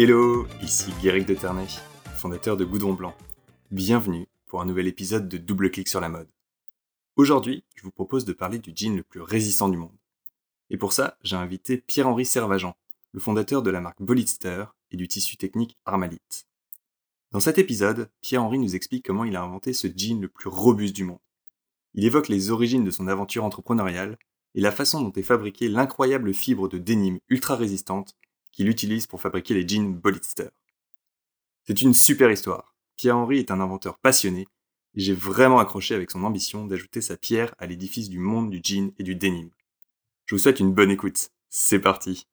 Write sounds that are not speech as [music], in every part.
Hello, ici Guéric de Ternay, fondateur de Goudron Blanc. Bienvenue pour un nouvel épisode de Double Clic sur la mode. Aujourd'hui, je vous propose de parler du jean le plus résistant du monde. Et pour ça, j'ai invité Pierre-Henri Servageant, le fondateur de la marque Bolitster et du tissu technique Armalite. Dans cet épisode, Pierre-Henri nous explique comment il a inventé ce jean le plus robuste du monde. Il évoque les origines de son aventure entrepreneuriale et la façon dont est fabriquée l'incroyable fibre de dénime ultra résistante qu'il utilise pour fabriquer les jeans Bolitster. C'est une super histoire. Pierre-Henri est un inventeur passionné et j'ai vraiment accroché avec son ambition d'ajouter sa pierre à l'édifice du monde du jean et du denim. Je vous souhaite une bonne écoute. C'est parti.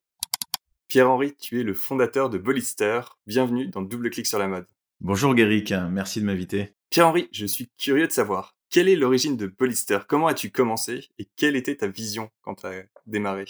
Pierre-Henri, tu es le fondateur de Bolitster. Bienvenue dans Double Clic sur la mode. Bonjour Guéric, merci de m'inviter. Pierre-Henri, je suis curieux de savoir, quelle est l'origine de Bolitster Comment as-tu commencé et quelle était ta vision quand tu as démarré?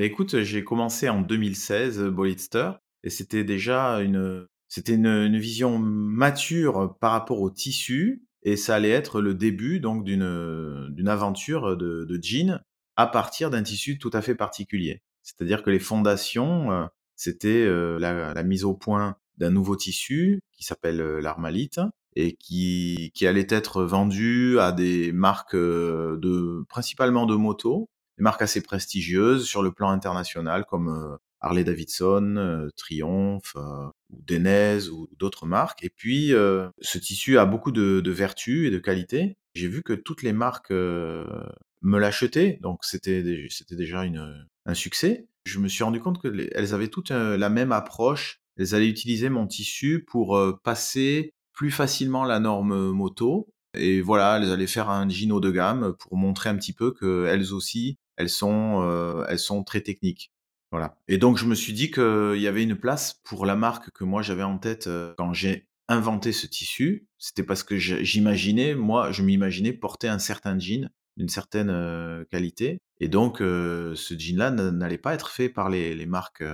Bah écoute, j'ai commencé en 2016 Bolitster et c'était déjà une c'était une, vision mature par rapport au tissu et ça allait être le début donc d'une d'une aventure de, de jean à partir d'un tissu tout à fait particulier. C'est-à-dire que les fondations euh, c'était euh, la, mise au point d'un nouveau tissu qui s'appelle euh, l'armalite et qui, qui allait être vendu à des marques de principalement de motos des marques assez prestigieuses sur le plan international comme euh, Harley Davidson, euh, Triumph euh, ou Denez ou d'autres marques. Et puis, ce tissu a beaucoup de, vertus et de qualités. J'ai vu que toutes les marques me l'achetaient, donc c'était déjà une, un succès. Je me suis rendu compte qu'elles avaient toutes la même approche. Elles allaient utiliser mon tissu pour passer plus facilement la norme moto. Et voilà, elles allaient faire un jean de gamme pour montrer un petit peu qu'elles aussi, elles sont, euh, elles sont très techniques. Voilà. Et donc je me suis dit qu'il y avait une place pour la marque que moi j'avais en tête euh, quand j'ai inventé ce tissu. C'était parce que j'imaginais, moi, je m'imaginais porter un certain jean d'une certaine euh, qualité. Et donc ce jean-là n'allait pas être fait par les, marques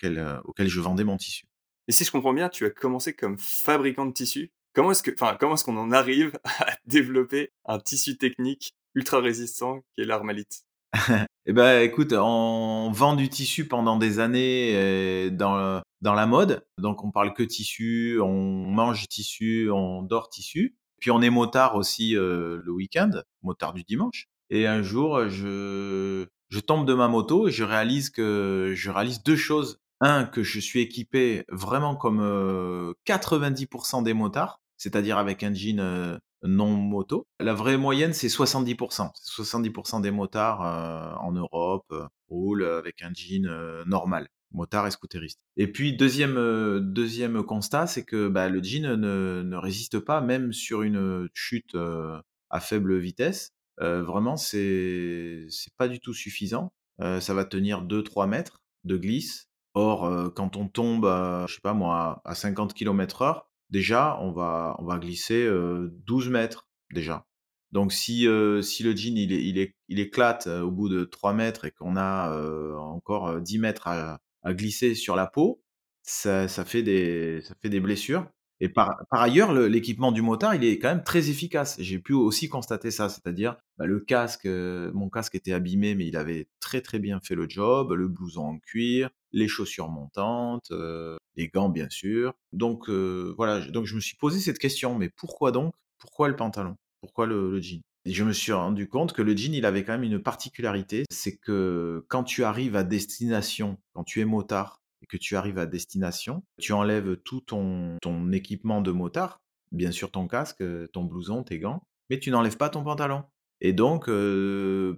auxquelles je vendais mon tissu. Et si je comprends bien, tu as commencé comme fabricant de tissu. Comment est-ce comment est-ce qu'on en arrive [laughs] à développer un tissu technique ultra résistant qui est l'armalite? Eh ben, écoute, on vend du tissu pendant des années euh, dans, dans la mode. Donc, on parle que tissu, on mange tissu, on dort tissu. Puis, on est motard aussi euh, le week-end, motard du dimanche. Et un jour, je, je tombe de ma moto et je réalise que je réalise deux choses. Un, que je suis équipé vraiment comme 90% euh, des motards, c'est-à-dire avec un jean non moto. La vraie moyenne, c'est 70%. 70% des motards euh, en Europe euh, roulent avec un jean euh, normal, motard et scooteriste. Et puis, deuxième, deuxième constat, c'est que bah, le jean ne, ne, résiste pas, même sur une chute à faible vitesse. vraiment, c'est c'est pas du tout suffisant. ça va tenir 2-3 mètres de glisse. Or, quand on tombe, je sais pas moi, à 50 km heure, déjà, on va, on va glisser 12 mètres déjà. Donc si, si le jean il, il, il éclate au bout de 3 mètres et qu'on a encore 10 mètres à, glisser sur la peau, ça, ça, fait, des, ça fait des blessures. Et par, par ailleurs, l'équipement du motard, il est quand même très efficace. J'ai pu aussi constater ça, c'est-à-dire bah, le casque, mon casque était abîmé, mais il avait très très bien fait le job, le blouson en cuir, les chaussures montantes, les gants bien sûr. Donc voilà, donc je me suis posé cette question, mais pourquoi donc Pourquoi le pantalon? Pourquoi le, jean? Et je me suis rendu compte que le jean, il avait quand même une particularité, c'est que quand tu arrives à destination, quand tu es motard et que tu arrives à destination, tu enlèves tout ton, ton équipement de motard, bien sûr ton casque, ton blouson, tes gants, mais tu n'enlèves pas ton pantalon. Et donc,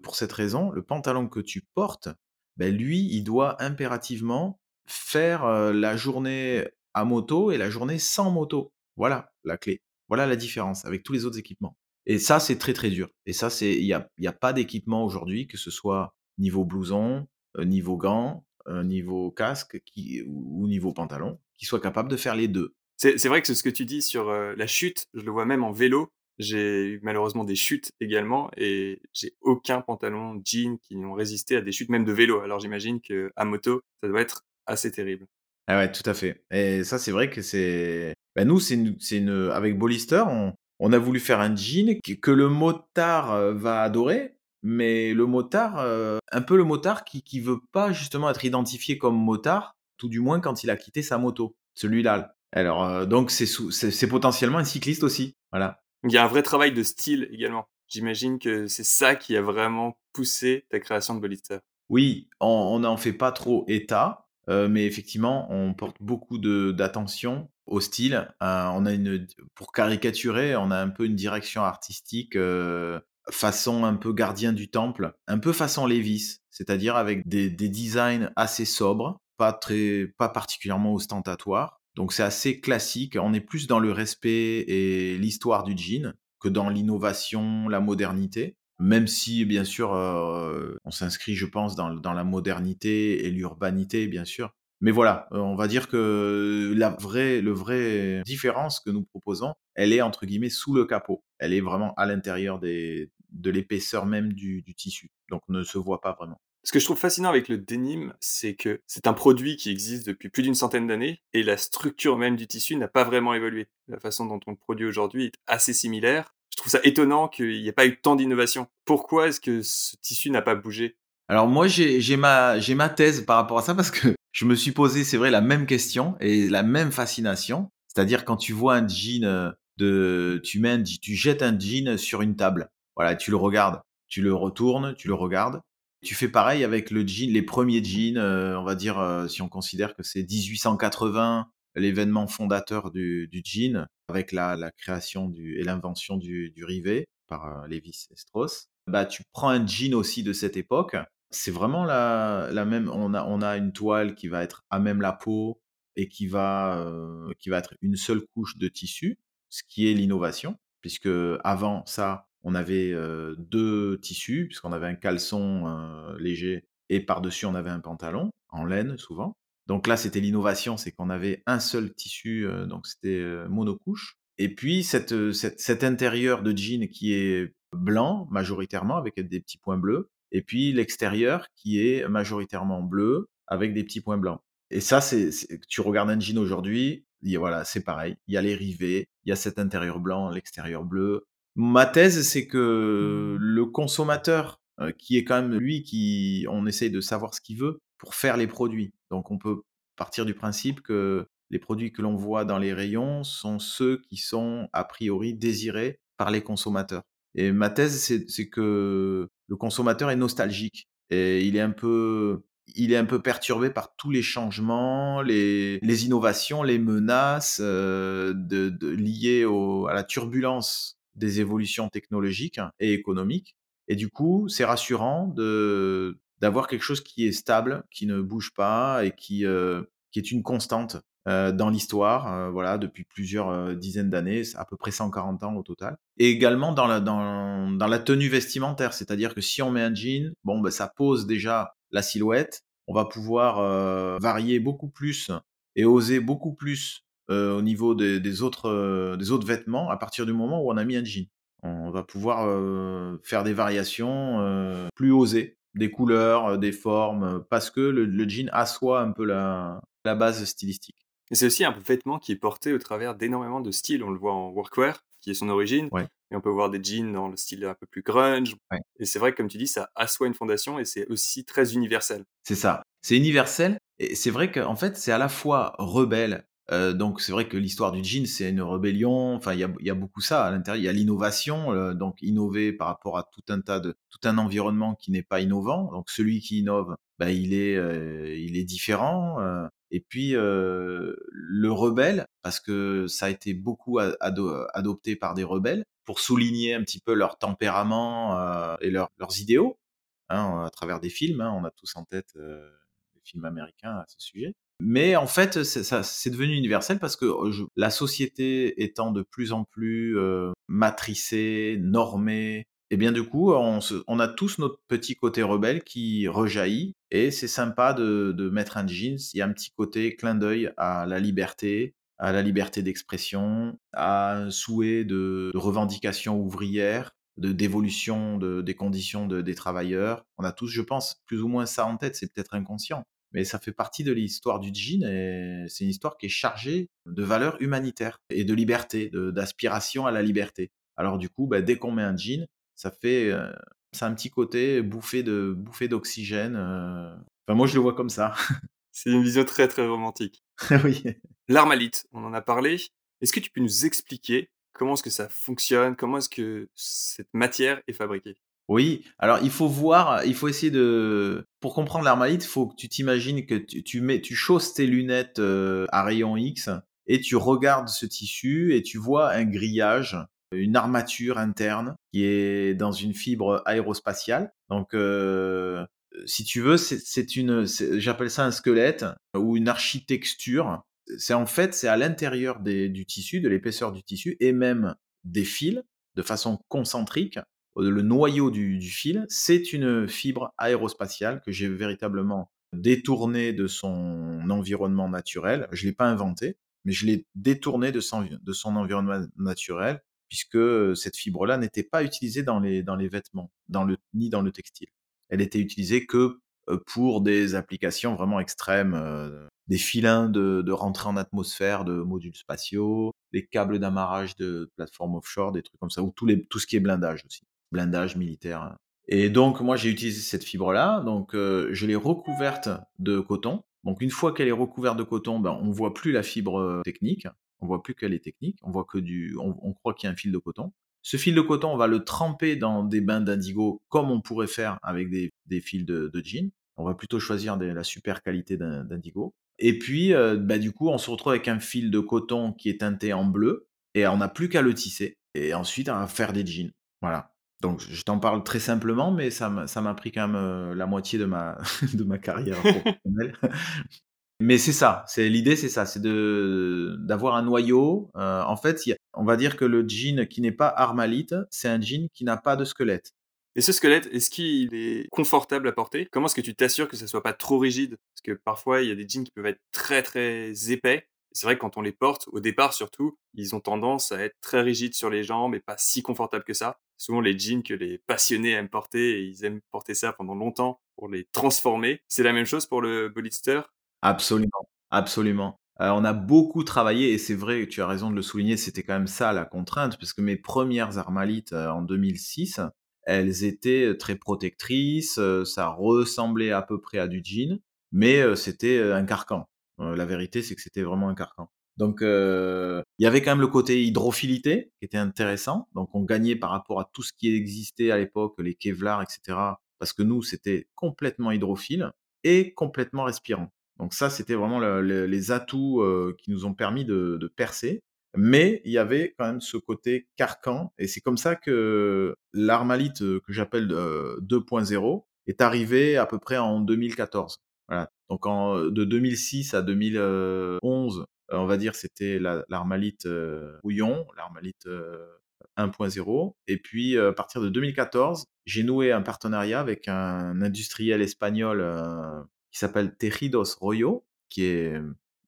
pour cette raison, le pantalon que tu portes, ben lui, il doit impérativement faire la journée à moto et la journée sans moto. Voilà la clé. Voilà la différence avec tous les autres équipements. Et ça, c'est très très dur. Et ça, c'est il n'y a, a pas d'équipement aujourd'hui, que ce soit niveau blouson, niveau gants, niveau casque ou niveau pantalon, qui soit capable de faire les deux. C'est vrai que ce que tu dis sur la chute, je le vois même en vélo. J'ai eu malheureusement des chutes également et j'ai aucun pantalon jean qui ont résisté à des chutes même de vélo. Alors j'imagine que à moto, ça doit être assez terrible. Ah ouais, tout à fait. Et ça, c'est vrai que c'est. Ben nous, c'est une, avec Bollister, on, on, a voulu faire un jean que, le motard euh, va adorer, mais le motard, euh, un peu le motard qui, qui veut pas justement être identifié comme motard, tout du moins quand il a quitté sa moto, celui-là. Alors, euh, donc, c'est potentiellement un cycliste aussi. Voilà. Il y a un vrai travail de style également. J'imagine que c'est ça qui a vraiment poussé ta création de Bolitzer. Oui, on n'en fait pas trop état, euh, mais effectivement, on porte beaucoup d'attention au style. Euh, on a une, pour caricaturer, on a un peu une direction artistique façon un peu gardien du temple, un peu façon Lévis, c'est-à-dire avec des, des designs assez sobres, pas très, pas particulièrement ostentatoires. Donc c'est assez classique. On est plus dans le respect et l'histoire du jean que dans l'innovation, la modernité. Même si, bien sûr, euh, on s'inscrit, je pense, dans, dans, la modernité et l'urbanité, bien sûr. Mais voilà, euh, on va dire que la vraie, le vrai différence que nous proposons, elle est entre guillemets sous le capot. Elle est vraiment à l'intérieur des, de l'épaisseur même du, du tissu. Donc ne se voit pas vraiment. Ce que je trouve fascinant avec le denim, c'est que c'est un produit qui existe depuis plus d'une centaine d'années et la structure même du tissu n'a pas vraiment évolué. La façon dont on le produit aujourd'hui est assez similaire. Je trouve ça étonnant qu'il n'y ait pas eu tant d'innovation. Pourquoi est-ce que ce tissu n'a pas bougé? Alors moi, j'ai ma, ma thèse par rapport à ça parce que je me suis posé, c'est vrai, la même question et la même fascination. C'est-à-dire quand tu vois un jean euh, de, tu mets tu jettes un jean sur une table. Voilà, tu le regardes, tu le retournes, tu le regardes tu fais pareil avec le jean, les premiers jeans, euh, on va dire, euh, si on considère que c'est 1880, l'événement fondateur du, jean, avec la, création et l'invention du, rivet par euh, Levis et Strauss. Bah, tu prends un jean aussi de cette époque. C'est vraiment la, même. On a, on a une toile qui va être à même la peau et qui va, qui va être une seule couche de tissu, ce qui est l'innovation, puisque avant ça, on avait deux tissus, puisqu'on avait un caleçon léger et par-dessus on avait un pantalon, en laine souvent. Donc là, c'était l'innovation, c'est qu'on avait un seul tissu, donc c'était monocouche. Et puis cette, cet intérieur de jean qui est blanc majoritairement avec des petits points bleus, et puis l'extérieur qui est majoritairement bleu avec des petits points blancs. Et ça, c'est, tu regardes un jean aujourd'hui, voilà, c'est pareil. Il y a les rivets, il y a cet intérieur blanc, l'extérieur bleu, Ma thèse, c'est que mmh. le consommateur, euh, qui est quand même lui qui, on essaye de savoir ce qu'il veut pour faire les produits. Donc on peut partir du principe que les produits que l'on voit dans les rayons sont ceux qui sont a priori désirés par les consommateurs. Et ma thèse, c'est que le consommateur est nostalgique et il est un peu, il est un peu perturbé par tous les changements, les, les innovations, les menaces euh, de, de, liées au, à la turbulence des évolutions technologiques et économiques. Et du coup, c'est rassurant de d'avoir quelque chose qui est stable, qui ne bouge pas et qui euh, qui est une constante euh, dans l'histoire, euh, voilà, depuis plusieurs dizaines d'années, à peu près 140 ans au total. Et également dans la dans, dans la tenue vestimentaire, c'est-à-dire que si on met un jean, bon, ben, ça pose déjà la silhouette. On va pouvoir varier beaucoup plus et oser beaucoup plus euh, au niveau des, autres, euh, des autres vêtements à partir du moment où on a mis un jean. On va pouvoir euh, faire des variations plus osées, des couleurs, des formes, parce que le, jean assoit un peu la, la base stylistique. C'est aussi un vêtement qui est porté au travers d'énormément de styles. On le voit en workwear, qui est son origine. Et on peut voir des jeans dans le style un peu plus grunge. Et c'est vrai que, comme tu dis, ça assoit une fondation et c'est aussi très universel. C'est ça. C'est universel. Et c'est vrai qu'en fait, c'est à la fois rebelle euh, donc c'est vrai que l'histoire du jean, c'est une rébellion. Enfin, il y a, beaucoup ça à l'intérieur. Il y a l'innovation, euh, donc innover par rapport à tout un tas de tout un environnement qui n'est pas innovant. Donc celui qui innove, bah, il est euh, il est différent. et puis le rebelle, parce que ça a été beaucoup adopté par des rebelles pour souligner un petit peu leur tempérament et leurs idéaux hein, à travers des films. Hein. on a tous en tête des films américains à ce sujet. Mais en fait, c'est devenu universel parce que euh, la société étant de plus en plus euh, matricée, normée, et eh bien du coup, on, on, a tous notre petit côté rebelle qui rejaillit. Et c'est sympa de, de, mettre un jeans. Il y a un petit côté clin d'œil à la liberté, à la liberté d'expression, à un souhait de, revendication ouvrière, de d'évolution de, des conditions de, des travailleurs. On a tous, je pense, plus ou moins ça en tête. C'est peut-être inconscient mais ça fait partie de l'histoire du jean et c'est une histoire qui est chargée de valeurs humanitaires et de liberté, d'aspiration à la liberté. Alors du coup, bah, dès qu'on met un jean, ça fait, euh, un petit côté bouffé de bouffée d'oxygène. Euh. Enfin, moi, je le vois comme ça. [laughs] C'est une vision très très romantique. [laughs] oui. L'armalite, on en a parlé. Est-ce que tu peux nous expliquer comment est-ce que ça fonctionne Comment est-ce que cette matière est fabriquée? Oui, alors il faut voir, il faut essayer de... Pour comprendre l'armalite, il faut que tu t'imagines que tu, mets, tu chausses tes lunettes euh, à rayon X et tu regardes ce tissu et tu vois un grillage, une armature interne qui est dans une fibre aérospatiale. Donc, euh, si tu veux, c'est une, j'appelle ça un squelette ou une architecture. C'est en fait, c'est à l'intérieur du tissu, de l'épaisseur du tissu et même des fils de façon concentrique. Le noyau du, du fil, c'est une fibre aérospatiale que j'ai véritablement détournée de son environnement naturel. Je l'ai pas inventé mais je l'ai détourné de son, de son environnement naturel, puisque cette fibre-là n'était pas utilisée dans les, dans les vêtements, dans le, ni dans le textile. Elle était utilisée que pour des applications vraiment extrêmes, des filins de, de rentrée en atmosphère de modules spatiaux, des câbles d'amarrage de plateformes offshore, des trucs comme ça, ou tout, les, tout ce qui est blindage aussi, blindage militaire. Et donc moi j'ai utilisé cette fibre-là, donc je l'ai recouverte de coton, donc une fois qu'elle est recouverte de coton, ben, on voit plus la fibre euh, technique, on voit plus qu'elle est technique, on voit que du, on, croit qu'il y a un fil de coton. Ce fil de coton, on va le tremper dans des bains d'indigo comme on pourrait faire avec des, fils de, jean. On va plutôt choisir la super qualité d'indigo. Et puis, euh, ben, du coup, on se retrouve avec un fil de coton qui est teinté en bleu et on n'a plus qu'à le tisser. Et ensuite, va faire des jeans. Voilà. Donc, je t'en parle très simplement, mais ça m'a pris quand même euh, la moitié de ma, [laughs] carrière professionnelle. [laughs] mais c'est ça, c'est l'idée, c'est ça, c'est d'avoir un noyau. Euh, en fait, on va dire que le jean qui n'est pas armalite, c'est un jean qui n'a pas de squelette. Et ce squelette, est-ce qu'il est confortable à porter? Comment est-ce que tu t'assures que ça soit pas trop rigide? Parce que parfois, il y a des jeans qui peuvent être très très épais c'est vrai que quand on les porte, au départ surtout, ils ont tendance à être très rigides sur les jambes et pas si confortables que ça. Souvent les jeans que les passionnés aiment porter ils aiment porter ça pendant longtemps pour les transformer. C'est la même chose pour le Bolitster Absolument, absolument. Euh, on a beaucoup travaillé et c'est vrai, tu as raison de le souligner, c'était quand même ça la contrainte, parce que mes premières armalites euh, en 2006, elles étaient très protectrices, euh, ça ressemblait à peu près à du jean, mais c'était un carcan. Euh, la vérité, c'est que c'était vraiment un carcan. Donc, euh, il y avait quand même le côté hydrophilité qui était intéressant. Donc, on gagnait par rapport à tout ce qui existait à l'époque, les Kevlar, etc. Parce que nous, c'était complètement hydrophile et complètement respirant. Donc ça, c'était vraiment les atouts euh, qui nous ont permis de, de, percer. Mais il y avait quand même ce côté carcan. Et c'est comme ça que l'armalite que j'appelle 2.0 est arrivé à peu près en 2014. Voilà. Donc en, de 2006 à 2011, euh, on va dire c'était l'armalite euh, Houillon, l'armalite 1.0. Euh, Et puis à partir de 2014, j'ai noué un partenariat avec un industriel espagnol qui s'appelle Tejidos Royo, qui est,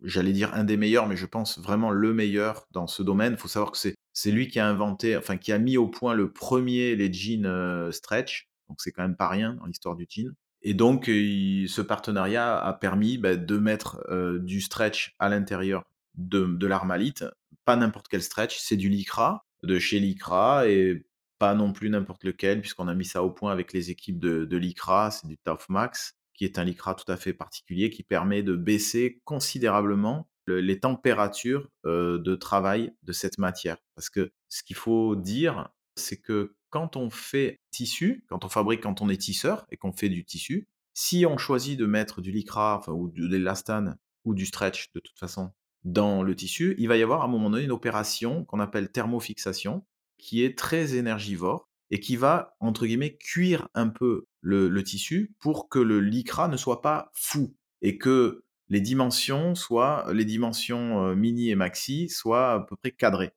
j'allais dire un des meilleurs, mais je pense vraiment le meilleur dans ce domaine. Il faut savoir que c'est c'est lui qui a inventé, enfin qui a mis au point le premier les jeans stretch. Donc c'est quand même pas rien dans l'histoire du jean. Et donc, ce partenariat a permis bah, de mettre du stretch à l'intérieur de, l'armalite. Pas n'importe quel stretch, c'est du Lycra, de chez Lycra, et pas non plus n'importe lequel, puisqu'on a mis ça au point avec les équipes de, de Lycra, c'est du Tough Max, qui est un Lycra tout à fait particulier, qui permet de baisser considérablement les températures de travail de cette matière. Parce que ce qu'il faut dire, c'est que quand on fait tissu, quand on fabrique, quand on est tisseur et qu'on fait du tissu, si on choisit de mettre du lycra ou de l'élastane ou du stretch de toute façon dans le tissu, il va y avoir à un moment donné une opération qu'on appelle thermofixation qui est très énergivore et qui va, entre guillemets, cuire un peu le, le tissu pour que le lycra ne soit pas fou et que les dimensions soient, les dimensions euh, mini et maxi soient à peu près cadrées.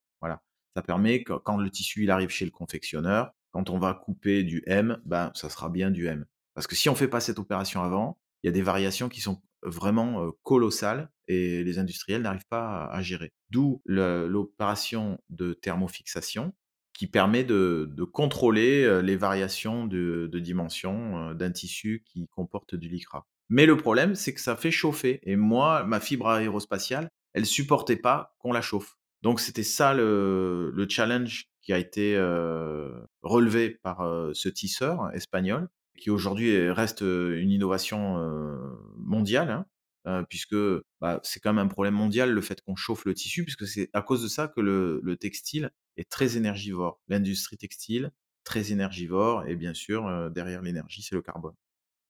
Ça permet que quand le tissu arrive chez le confectionneur, quand on va couper du M, ben ça sera bien du M. Parce que si on fait pas cette opération avant, il y a des variations qui sont vraiment colossales et les industriels n'arrivent pas à, gérer. D'où l'opération de thermofixation qui permet de, contrôler les variations de, dimension d'un tissu qui comporte du lycra. Mais le problème, c'est que ça fait chauffer. Et moi, ma fibre aérospatiale, elle supportait pas qu'on la chauffe. Donc c'était ça le, le, challenge qui a été euh, relevé par euh, ce tisseur espagnol, qui aujourd'hui reste une innovation euh, mondiale. Hein. puisque bah, c'est quand même un problème mondial le fait qu'on chauffe le tissu, puisque c'est à cause de ça que le, textile est très énergivore. L'industrie textile, très énergivore, et bien sûr, derrière l'énergie, c'est le carbone.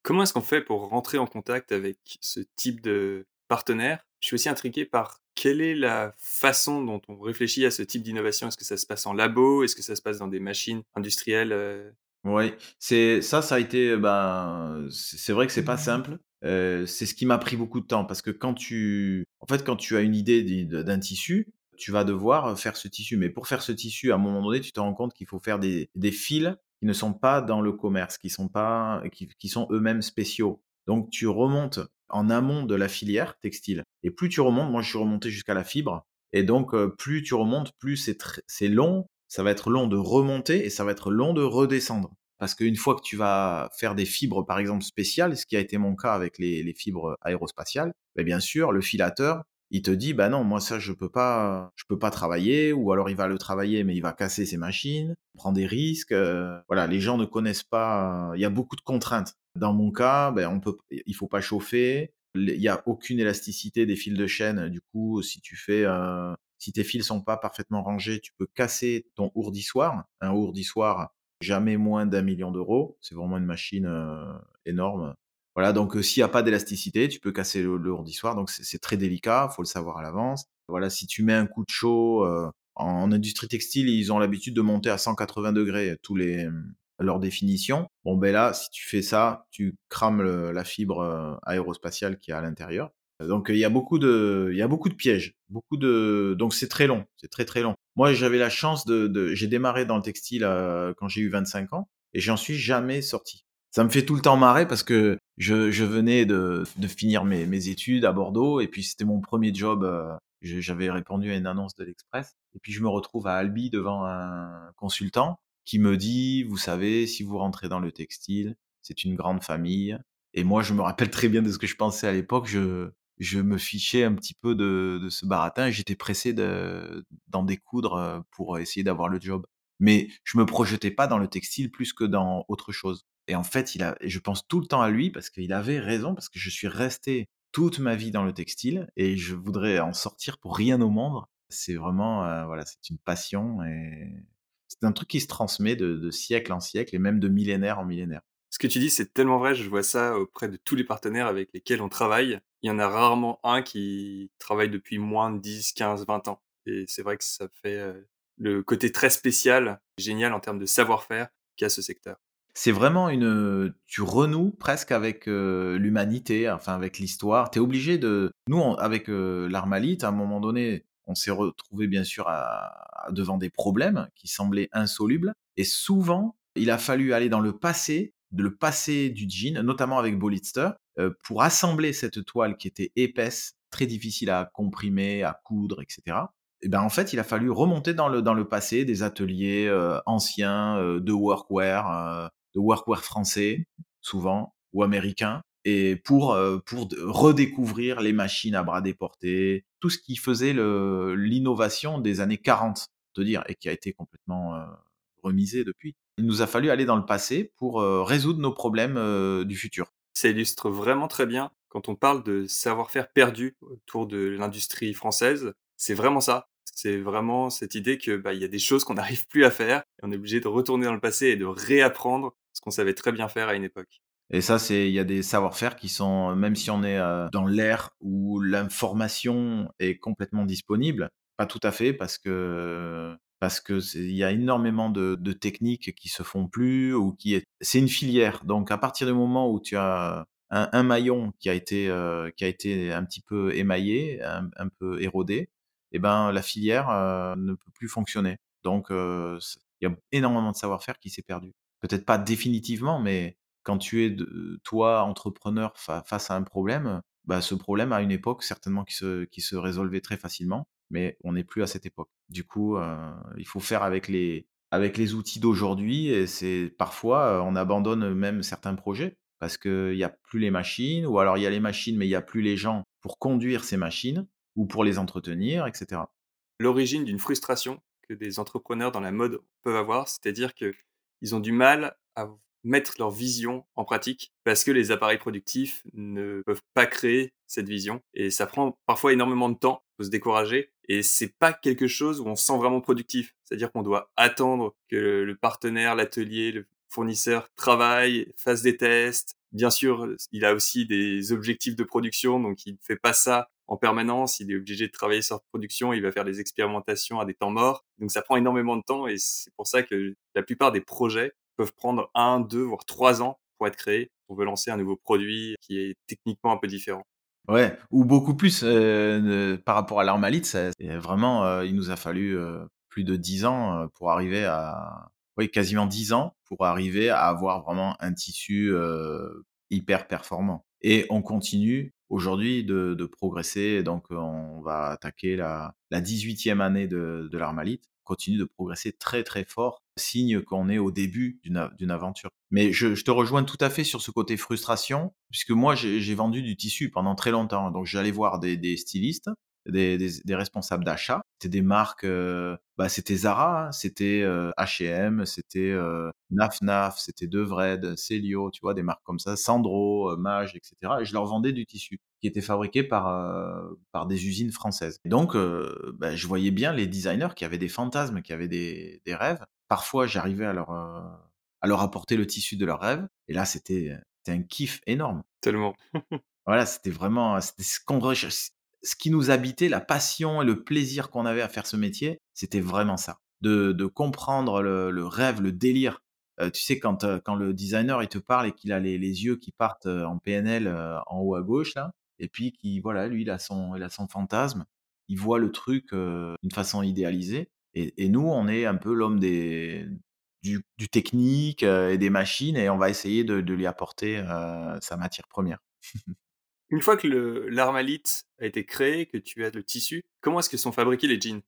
Comment est-ce qu'on fait pour rentrer en contact avec ce type de partenaire Je suis aussi intrigué par quelle est la façon dont on réfléchit à ce type d'innovation Est-ce que ça se passe en labo? Est-ce que ça se passe dans des machines industrielles Oui, c'est ça, ça a été, ben, c'est vrai que c'est pas simple. c'est ce qui m'a pris beaucoup de temps parce que quand tu, en fait, quand tu as une idée d'un tissu, tu vas devoir faire ce tissu. Mais pour faire ce tissu, à un moment donné, tu te rends compte qu'il faut faire des, des fils qui ne sont pas dans le commerce, qui sont pas, qui, qui sont eux-mêmes spéciaux. Donc tu remontes en amont de la filière textile. Et plus tu remontes, moi je suis remonté jusqu'à la fibre. Et donc plus tu remontes, plus c'est long. Ça va être long de remonter et ça va être long de redescendre. Parce qu'une fois que tu vas faire des fibres, par exemple, spéciales, ce qui a été mon cas avec les, fibres aérospatiales, ben bien sûr, le filateur, il te dit bah non moi ça je peux pas je peux pas travailler ou alors il va le travailler mais il va casser ses machines prend des risques euh, voilà les gens ne connaissent pas il y a beaucoup de contraintes dans mon cas ben on peut il faut pas chauffer. Il y a aucune élasticité des fils de chaîne. Du coup si tu fais euh, si tes fils sont pas parfaitement rangés tu peux casser ton ourdissoir. Un ourdissoir jamais moins d'un million d'euros. C'est vraiment une machine euh, énorme. Voilà, donc s'il n'y a pas d'élasticité, tu peux casser le, le soir. Donc c'est très délicat, faut le savoir à l'avance. Voilà, si tu mets un coup de chaud en, industrie textile, ils ont l'habitude de monter à 180 degrés tous les leur définition. Bon ben là, si tu fais ça, tu crames la fibre aérospatiale qui est à l'intérieur. Donc il y a beaucoup de il y a beaucoup de pièges, beaucoup de donc c'est très long, c'est très très long. Moi j'avais la chance de, de j'ai démarré dans le textile quand j'ai eu 25 ans et j'en suis jamais sorti ça me fait tout le temps marrer parce que je, je venais de, de finir mes, mes, études à Bordeaux et puis c'était mon premier job. Euh, j'avais répondu à une annonce de l'Express et puis je me retrouve à Albi devant un consultant qui me dit, vous savez, si vous rentrez dans le textile, c'est une grande famille. Et moi, je me rappelle très bien de ce que je pensais à l'époque. Je, je me fichais un petit peu de, ce baratin et j'étais pressé d'en découdre euh, pour essayer d'avoir le job. Mais je me projetais pas dans le textile plus que dans autre chose. Et en fait, il a, je pense tout le temps à lui parce qu'il avait raison, parce que je suis resté toute ma vie dans le textile et je voudrais en sortir pour rien au monde. C'est vraiment, euh, voilà, c'est une passion et c'est un truc qui se transmet de, siècle en siècle et même de millénaire en millénaire. Ce que tu dis, c'est tellement vrai. Je vois ça auprès de tous les partenaires avec lesquels on travaille. Il y en a rarement un qui travaille depuis moins de 10, 15, 20 ans. Et c'est vrai que ça fait euh, le côté très spécial, génial en termes de savoir-faire qu'a ce secteur. C'est vraiment une, tu renoues presque avec l'humanité, enfin avec l'histoire. Tu es obligé de, nous avec l'Armalite, à un moment donné, on s'est retrouvé bien sûr devant des problèmes qui semblaient insolubles. Et souvent, il a fallu aller dans le passé, le passé du jean, notamment avec Bolitster, pour assembler cette toile qui était épaisse, très difficile à comprimer, à coudre, etc. Et ben en fait, il a fallu remonter dans le dans le passé des ateliers anciens de workwear, de workwear français, souvent, ou américain, et pour, euh, pour redécouvrir les machines à bras déportés, tout ce qui faisait l'innovation des années 40, te dire, et qui a été complètement euh, remisé depuis. Il nous a fallu aller dans le passé pour euh, résoudre nos problèmes du futur. Ça illustre vraiment très bien quand on parle de savoir-faire perdu autour de l'industrie française. C'est vraiment ça. C'est vraiment cette idée que bah, il y a des choses qu'on n'arrive plus à faire et on est obligé de retourner dans le passé et de réapprendre ce qu'on savait très bien faire à une époque. Et ça, c'est il y a des savoir-faire qui sont, même si on est euh, dans l'ère où l'information est complètement disponible, pas tout à fait parce que parce que il y a énormément de, techniques qui se font plus ou qui est c'est une filière. Donc à partir du moment où tu as un, un maillon qui a été euh, qui a été un petit peu émaillé, un, un peu érodé, eh ben la filière euh, ne peut plus fonctionner. Donc il y a énormément de savoir-faire qui s'est perdu peut-être pas définitivement, mais quand tu es toi entrepreneur face à un problème, bah, ce problème à une époque certainement qui se, qui se résolvait très facilement, mais on n'est plus à cette époque. Du coup, il faut faire avec les, avec les outils d'aujourd'hui et c'est parfois on abandonne même certains projets parce qu'il n'y a plus les machines ou alors il y a les machines mais il n'y a plus les gens pour conduire ces machines ou pour les entretenir, etc. L'origine d'une frustration que des entrepreneurs dans la mode peuvent avoir, c'est-à-dire que ils ont du mal à mettre leur vision en pratique parce que les appareils productifs ne peuvent pas créer cette vision et ça prend parfois énormément de temps, faut se décourager et c'est pas quelque chose où on se sent vraiment productif. C'est-à-dire qu'on doit attendre que le partenaire, l'atelier, le fournisseur travaille, fasse des tests. Bien sûr, il a aussi des objectifs de production, donc il ne fait pas ça en permanence. Il est obligé de travailler sur production. Il va faire des expérimentations à des temps morts. Donc ça prend énormément de temps et c'est pour ça que la plupart des projets peuvent prendre un, deux, voire trois ans pour être créés. On veut lancer un nouveau produit qui est techniquement un peu différent. Ouais, ou beaucoup plus euh, par rapport à l'armalite. Vraiment, euh, il nous a fallu euh, plus de dix ans pour arriver à, oui, quasiment dix ans pour arriver à avoir vraiment un tissu hyper performant. Et on continue aujourd'hui de, progresser. Donc, on va attaquer la, la 18e année de, de l'armalite. Continue de progresser très très fort, signe qu'on est au début d'une aventure. Mais je, te rejoins tout à fait sur ce côté frustration, puisque moi j'ai vendu du tissu pendant très longtemps. Donc j'allais voir des, stylistes des, responsables d'achat. C'était des marques, euh, bah, c'était Zara, hein, c'était H&M, c'était euh, Naf Naf, c'était Devred, Celio, tu vois, des marques comme ça, Sandro, euh, Mage, etc. Et je leur vendais du tissu qui était fabriqué par par des usines françaises. Et donc, bah, je voyais bien les designers qui avaient des fantasmes, qui avaient des rêves. Parfois, j'arrivais à leur à leur apporter le tissu de leurs rêves. Et là, c'était un kiff énorme. Tellement. [laughs] voilà, c'était vraiment, ce qu'on ce qui nous habitait, la passion et le plaisir qu'on avait à faire ce métier, c'était vraiment ça. De, de comprendre le, le, rêve, le délire. Euh, tu sais, quand, euh, quand le designer il te parle et qu'il a les, les, yeux qui partent euh, en PNL en haut à gauche, là, et puis qui, voilà, lui, il a son, il a son fantasme, il voit le truc d'une façon idéalisée. Et, et, nous, on est un peu l'homme des, du, du technique et des machines, et on va essayer de, de lui apporter sa matière première. [laughs] Une fois que l'armalite a été créé, que tu as le tissu, comment est-ce que sont fabriqués les jeans?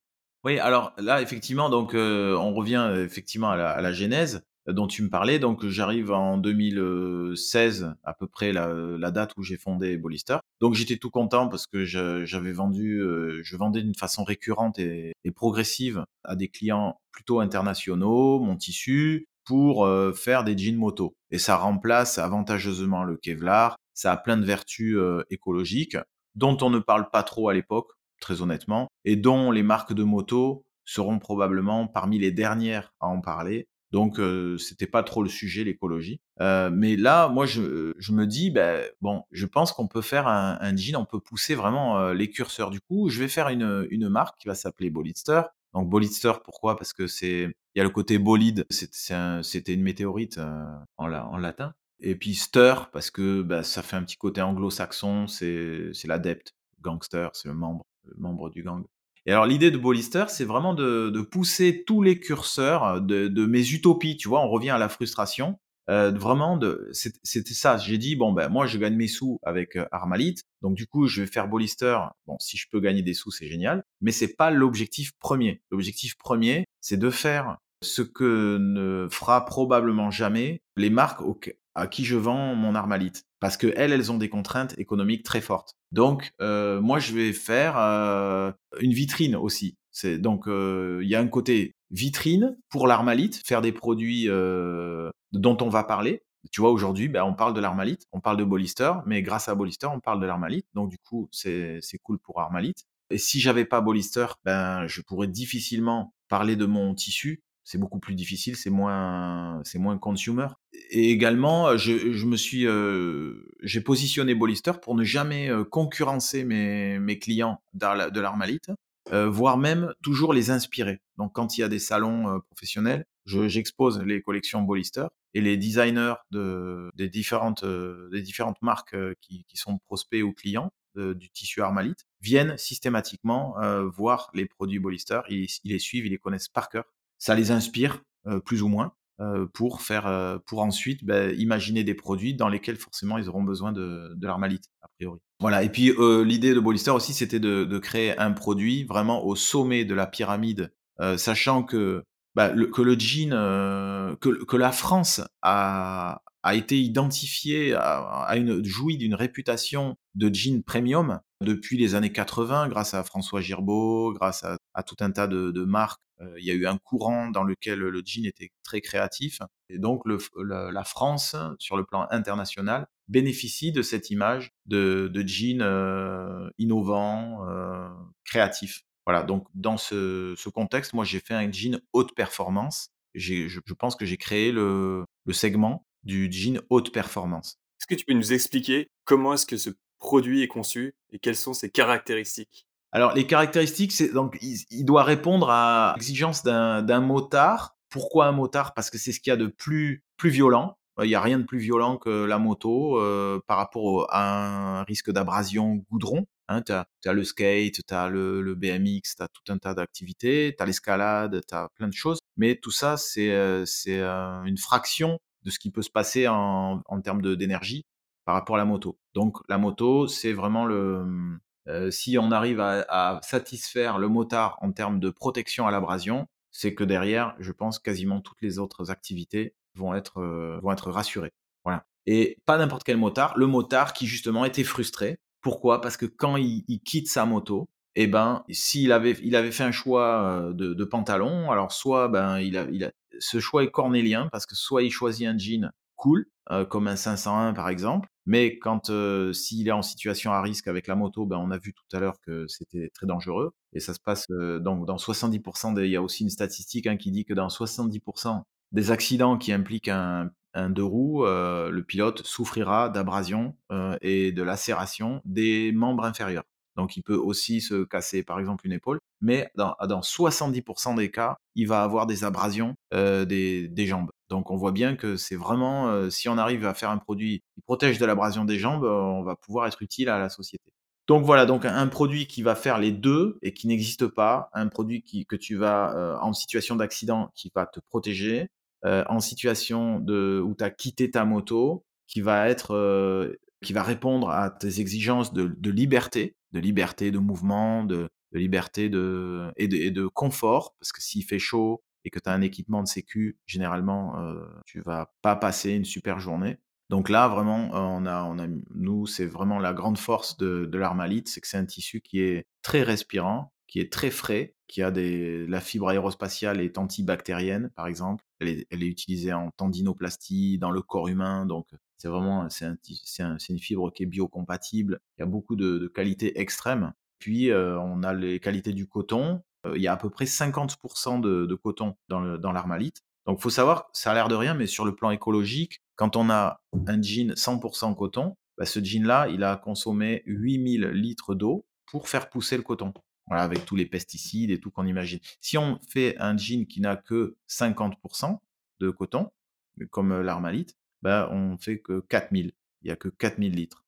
Oui, alors là, effectivement, donc euh, on revient effectivement à la, à la, genèse euh, dont tu me parlais. Donc j'arrive en 2016, à peu près la, la date où j'ai fondé Bollister. Donc j'étais tout content parce que j'avais vendu, euh, je vendais d'une façon récurrente et, progressive à des clients plutôt internationaux mon tissu pour faire des jeans moto. Et ça remplace avantageusement le Kevlar, ça a plein de vertus euh, écologiques dont on ne parle pas trop à l'époque, très honnêtement, et dont les marques de moto seront probablement parmi les dernières à en parler. Donc euh, c'était pas trop le sujet l'écologie. Euh, mais là, moi je, je me dis ben bon, je pense qu'on peut faire un, un, jean, on peut pousser vraiment euh, les curseurs. Du coup, je vais faire une, une marque qui va s'appeler Bolidster. Donc Bolidster, pourquoi? Parce que c'est il y a le côté bolide, c'était une météorite en, en latin. Et puis Stir, parce que bah, ça fait un petit côté anglo-saxon, c'est l'adepte, gangster, c'est le membre, le membre du gang. Et alors l'idée de Bollister, c'est vraiment de, de, pousser tous les curseurs de, de, mes utopies, tu vois, on revient à la frustration. Euh, vraiment, c'était ça. J'ai dit bon ben moi je gagne mes sous avec euh, Armalite, donc du coup je vais faire Bollister. Bon, si je peux gagner des sous, c'est génial, mais c'est pas l'objectif premier. L'objectif premier, c'est de faire ce que ne fera probablement jamais les marques à qui je vends mon armalite. Parce que elles, elles ont des contraintes économiques très fortes. Donc, euh, moi, je vais faire euh, une vitrine aussi. C'est donc euh, il y a un côté vitrine pour l'armalite, faire des produits dont on va parler. Tu vois, aujourd'hui, ben, on parle de l'armalite, on parle de Bollister, mais grâce à Bollister, on parle de l'armalite. Donc, du coup, c'est cool pour armalite. Et si j'avais pas Bollister, ben, je pourrais difficilement parler de mon tissu c'est beaucoup plus difficile, c'est moins, c'est moins consumer. Et également, je, je me suis, euh, j'ai positionné Bollister pour ne jamais euh, concurrencer mes, mes clients de l'armalite, euh, voire même toujours les inspirer. Donc, quand il y a des salons euh, professionnels, j'expose les collections Bollister et les designers de, des différentes, euh, des différentes marques qui, qui sont prospects ou clients du tissu armalite viennent systématiquement voir les produits Bollister, ils, ils les suivent, ils les connaissent par cœur ça les inspire euh, plus ou moins euh, pour faire, euh, pour ensuite bah, imaginer des produits dans lesquels forcément ils auront besoin de, de l'armalite a priori. Voilà. Et puis l'idée de Bollister aussi, c'était de, de, créer un produit vraiment au sommet de la pyramide, sachant que bah, le, que le jean, que, que, la France a, a été identifiée, a, a une, joui d'une réputation de jean premium depuis les années 80, grâce à François Girbeau, grâce à, tout un tas de, marques, euh, il y a eu un courant dans lequel le jean était très créatif. Et donc la France, sur le plan international, bénéficie de cette image de, jean euh, innovant, euh, créatif. Voilà, donc dans ce, contexte, moi j'ai fait un jean haute performance. Je, pense que j'ai créé le segment du jean haute performance. Est-ce que tu peux nous expliquer comment est-ce que ce produit est conçu et quelles sont ses caractéristiques? Alors les caractéristiques, c'est donc il, doit répondre à l'exigence d'un motard. Pourquoi un motard? Parce que c'est ce qu'il y a de plus violent. Il n'y a rien de plus violent que la moto euh, par rapport à un risque d'abrasion goudron. Hein, tu as, le skate, tu as le, BMX, tu as tout un tas d'activités, tu as l'escalade, tu as plein de choses. Mais tout ça, c'est euh, euh, une fraction de ce qui peut se passer en termes d'énergie par rapport à la moto. Donc la moto, c'est vraiment le... Euh, si on arrive à, satisfaire le motard en termes de protection à l'abrasion, c'est que derrière, je pense quasiment toutes les autres activités vont être, euh, vont être rassurées. Voilà. Et pas n'importe quel motard, le motard qui justement était frustré. Pourquoi? Parce que quand il, quitte sa moto, eh ben, s'il avait, il avait fait un choix euh, de, pantalon, alors soit ben, il a, il a, ce choix est cornélien parce que soit il choisit un jean cool, euh, comme un 501 par exemple, mais quand s'il est en situation à risque avec la moto, ben, on a vu tout à l'heure que c'était très dangereux et ça se passe dans 70% des, il y a aussi une statistique hein, qui dit que dans 70% des accidents qui impliquent un, un deux roues, le pilote souffrira d'abrasion et de lacération des membres inférieurs. Donc il peut aussi se casser par exemple une épaule, mais dans, dans 70% des cas, il va avoir des abrasions des, jambes. Donc on voit bien que c'est vraiment, si on arrive à faire un produit qui protège de l'abrasion des jambes, on va pouvoir être utile à la société. Donc voilà, donc un produit qui va faire les deux et qui n'existe pas, un produit qui, que tu vas en situation d'accident qui va te protéger, en situation de où tu as quitté ta moto, qui va être qui va répondre à tes exigences de, liberté, de liberté de mouvement, de, liberté et, de, et de confort, parce que s'il fait chaud et que tu as un équipement de sécu, généralement, euh, tu vas pas passer une super journée. Donc là, vraiment, a, on a, nous, c'est vraiment la grande force de, l'armalite, c'est que c'est un tissu qui est très respirant, qui est très frais, qui a des, la fibre aérospatiale est antibactérienne, par exemple. Elle est, utilisée en tendinoplastie, dans le corps humain, donc c'est vraiment c'est un, un, une fibre qui est biocompatible. Il y a beaucoup de, de qualités extrêmes. Puis euh, on a les qualités du coton. Il y a à peu près 50% de, coton dans l'armalite. Dans Donc faut savoir, ça a l'air de rien, mais sur le plan écologique, quand on a un jean 100% coton, bah, ce jean-là, il a consommé 8000 litres d'eau pour faire pousser le coton. Voilà, avec tous les pesticides et tout qu'on imagine. Si on fait un jean qui n'a que 50% de coton, comme euh, l'armalite, bah, on fait que 4000. Il n'y a que 4000 litres.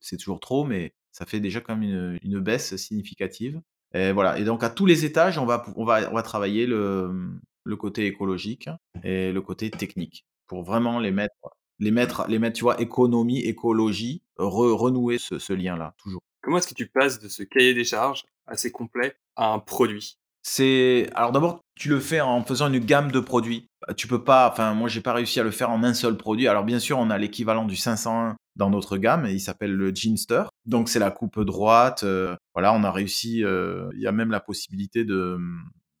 C'est toujours trop, mais ça fait déjà quand même une, baisse significative. Et voilà. Et donc, à tous les étages, on va, on va, on va travailler le, le côté écologique et le côté technique pour vraiment les mettre, les mettre, les mettre, tu vois, économie, écologie, renouer ce, ce lien-là, toujours. Comment est-ce que tu passes de ce cahier des charges assez complet à un produit? C'est alors d'abord tu le fais en faisant une gamme de produits. Bah, tu peux pas, enfin moi j'ai pas réussi à le faire en un seul produit. Alors bien sûr on a l'équivalent du 501 dans notre gamme et il s'appelle le Jeanster. Donc c'est la coupe droite. Euh, voilà on a réussi. Euh, il y a même la possibilité de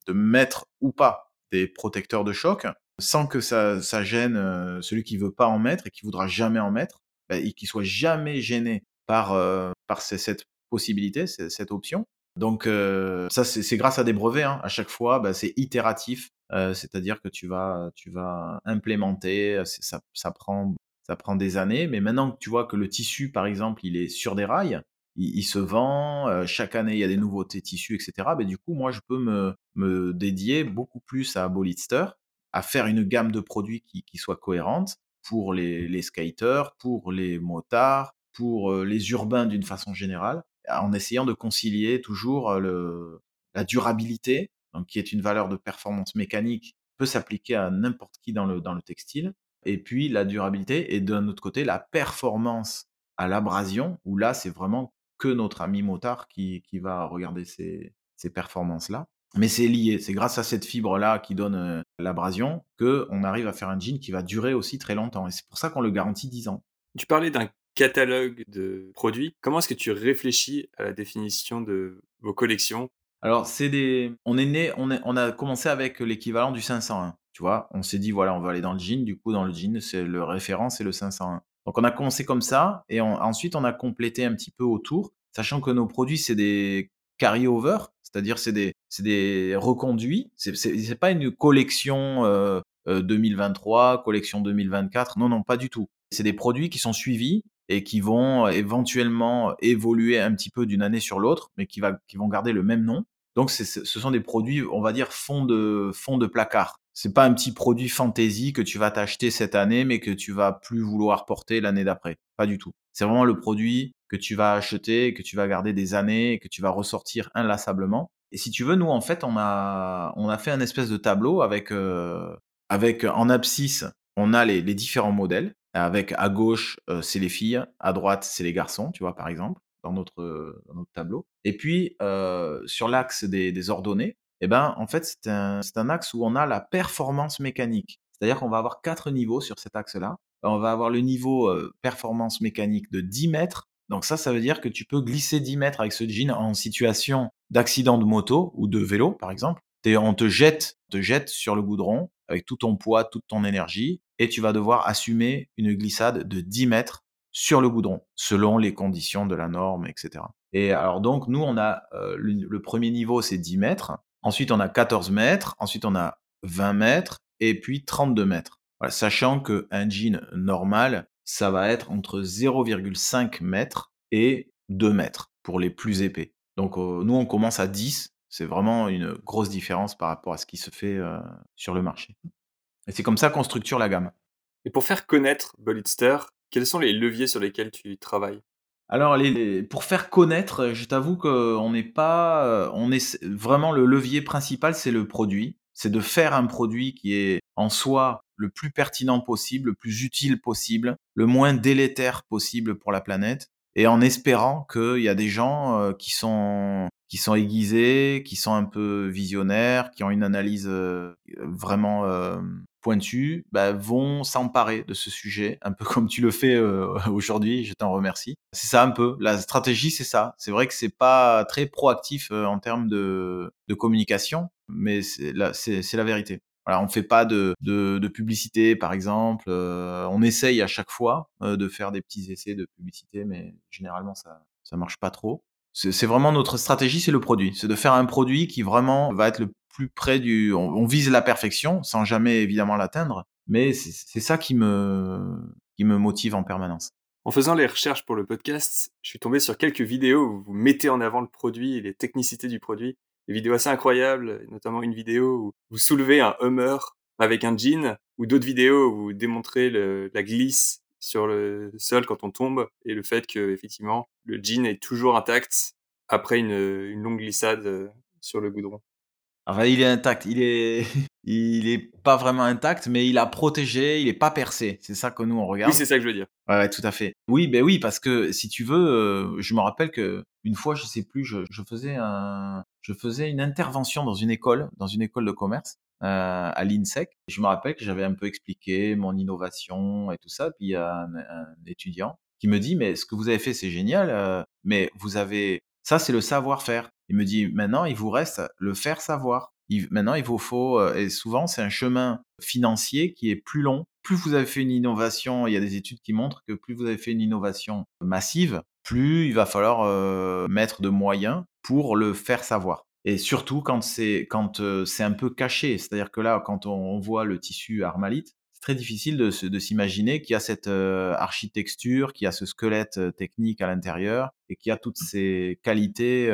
mettre ou pas des protecteurs de choc sans que ça, gêne euh, celui qui veut pas en mettre et qui voudra jamais en mettre bah, et qui soit jamais gêné par cette possibilité, cette option. Donc ça, c'est grâce à des brevets. Hein. À chaque fois, bah, c'est itératif, c'est-à-dire que tu vas, tu vas implémenter. Ça, prend, ça prend des années. Mais maintenant que tu vois que le tissu, par exemple, il est sur des rails, il, se vend. chaque année, il y a des nouveautés tissus, etc. Mais bah, du coup, moi, je peux me, me dédier beaucoup plus à Bolitster, à faire une gamme de produits qui, soit cohérente pour les, les skaters, pour les motards, pour les urbains d'une façon générale en essayant de concilier toujours le, la durabilité, donc qui est une valeur de performance mécanique, peut s'appliquer à n'importe qui dans le, dans le textile, et puis la durabilité, et d'un autre côté, la performance à l'abrasion, où là, c'est vraiment que notre ami motard qui, qui va regarder ces, ces performances-là. Mais c'est lié, c'est grâce à cette fibre-là qui donne l'abrasion que on arrive à faire un jean qui va durer aussi très longtemps. Et c'est pour ça qu'on le garantit 10 ans. Tu parlais d'un catalogue de produits. Comment est-ce que tu réfléchis à la définition de vos collections? Alors, c'est des. On est né, on, on a commencé avec l'équivalent du 501. Tu vois, on s'est dit, voilà, on va aller dans le jean. Du coup, dans le jean, c'est le référent, c'est le 501. Donc, on a commencé comme ça et ensuite, on a complété un petit peu autour, sachant que nos produits, c'est des carry-over, c'est-à-dire c'est des, des reconduits. C'est, pas une collection 2023, euh, collection 2024. Non, non, pas du tout. C'est des produits qui sont suivis et qui vont éventuellement évoluer un petit peu d'une année sur l'autre, mais qui, va, qui vont garder le même nom. Donc, ce sont des produits, on va dire, fond de, fond de placard. C'est pas un petit produit fantasy que tu vas t'acheter cette année, mais que tu vas plus vouloir porter l'année d'après. Pas du tout. C'est vraiment le produit que tu vas acheter, que tu vas garder des années, que tu vas ressortir inlassablement. Et si tu veux, nous, en fait, on a, on a fait un espèce de tableau avec, euh, avec en abscisse, on a les, les différents modèles. Avec à gauche, euh, c'est les filles, à droite, c'est les garçons, tu vois, par exemple, dans notre, dans notre tableau. Et puis, euh, sur l'axe des, des, ordonnées, eh ben, en fait, c'est un, un axe où on a la performance mécanique. C'est-à-dire qu'on va avoir quatre niveaux sur cet axe-là. On va avoir le niveau performance mécanique de 10 mètres. Donc ça, ça veut dire que tu peux glisser 10 mètres avec ce jean en situation d'accident de moto ou de vélo, par exemple. On te jette, te jette sur le goudron avec tout ton poids, toute ton énergie, et tu vas devoir assumer une glissade de 10 mètres sur le goudron, selon les conditions de la norme, etc. Et alors donc, nous, on a euh, le, premier niveau, c'est 10 mètres. Ensuite, on a 14 mètres. Ensuite, on a 20 mètres. Et puis 32 mètres. sachant qu'un jean normal, ça va être entre 0,5 mètres et 2 mètres pour les plus épais. Donc, euh, nous, on commence à 10 c'est vraiment une grosse différence par rapport à ce qui se fait euh, sur le marché. Et c'est comme ça qu'on structure la gamme. Et pour faire connaître Bolitster, quels sont les leviers sur lesquels tu travailles? Alors, pour faire connaître, je t'avoue qu'on n'est pas, euh, on est vraiment le levier principal, c'est le produit. C'est de faire un produit qui est en soi le plus pertinent possible, le plus utile possible, le moins délétère possible pour la planète, et en espérant qu'il y a des gens euh, qui sont qui sont aiguisés, qui sont un peu visionnaires, qui ont une analyse euh, vraiment euh, pointue, bah, vont s'emparer de ce sujet, un peu [laughs] comme tu le fais aujourd'hui. Je t'en remercie. C'est ça un peu. La stratégie, c'est ça. C'est vrai que c'est pas très proactif en termes de, de communication, mais c'est la, c'est la vérité. Voilà, on fait pas de, de, de publicité, par exemple. on essaye à chaque fois de faire des petits essais de publicité, mais généralement ça ça marche pas trop. C'est vraiment notre stratégie, c'est le produit. C'est de faire un produit qui vraiment va être le plus près du. On, vise la perfection sans jamais évidemment l'atteindre, mais c'est ça qui me qui me motive en permanence. En faisant les recherches pour le podcast, je suis tombé sur quelques vidéos où vous mettez en avant le produit et les technicités du produit. Des vidéos assez incroyables, notamment une vidéo où vous soulevez un Hummer avec un jean, ou d'autres vidéos où vous démontrez le, la glisse sur le sol quand on tombe et le fait que effectivement le jean est toujours intact après une, une longue glissade euh, sur le goudron. Enfin, il est intact, il est, [laughs] il est pas vraiment intact, mais il a protégé, il est pas percé. C'est ça que nous on regarde. Oui, c'est ça que je veux dire. Ouais, tout à fait. Oui, ben oui, parce que si tu veux, euh, je me rappelle que une fois, je sais plus, je, je, faisais un, je faisais une intervention dans une école, dans une école de commerce, euh, à l'INSEC. Je me rappelle que j'avais un peu expliqué mon innovation et tout ça. Puis il y a un, étudiant qui me dit, mais ce que vous avez fait, c'est génial, euh, mais vous avez... Ça, c'est le savoir-faire. Il me dit, maintenant, il vous reste le faire savoir. maintenant, il vous faut, euh, et souvent, c'est un chemin financier qui est plus long. Plus vous avez fait une innovation, il y a des études qui montrent que plus vous avez fait une innovation massive, plus il va falloir mettre de moyens pour le faire savoir. Et surtout quand c'est quand euh, c'est un peu caché, c'est-à-dire que là, quand on, voit le tissu armalite, c'est très difficile de, de s'imaginer qu'il y a cette euh, architecture, qu'il y a ce squelette euh, technique à l'intérieur et qu'il y a toutes ces qualités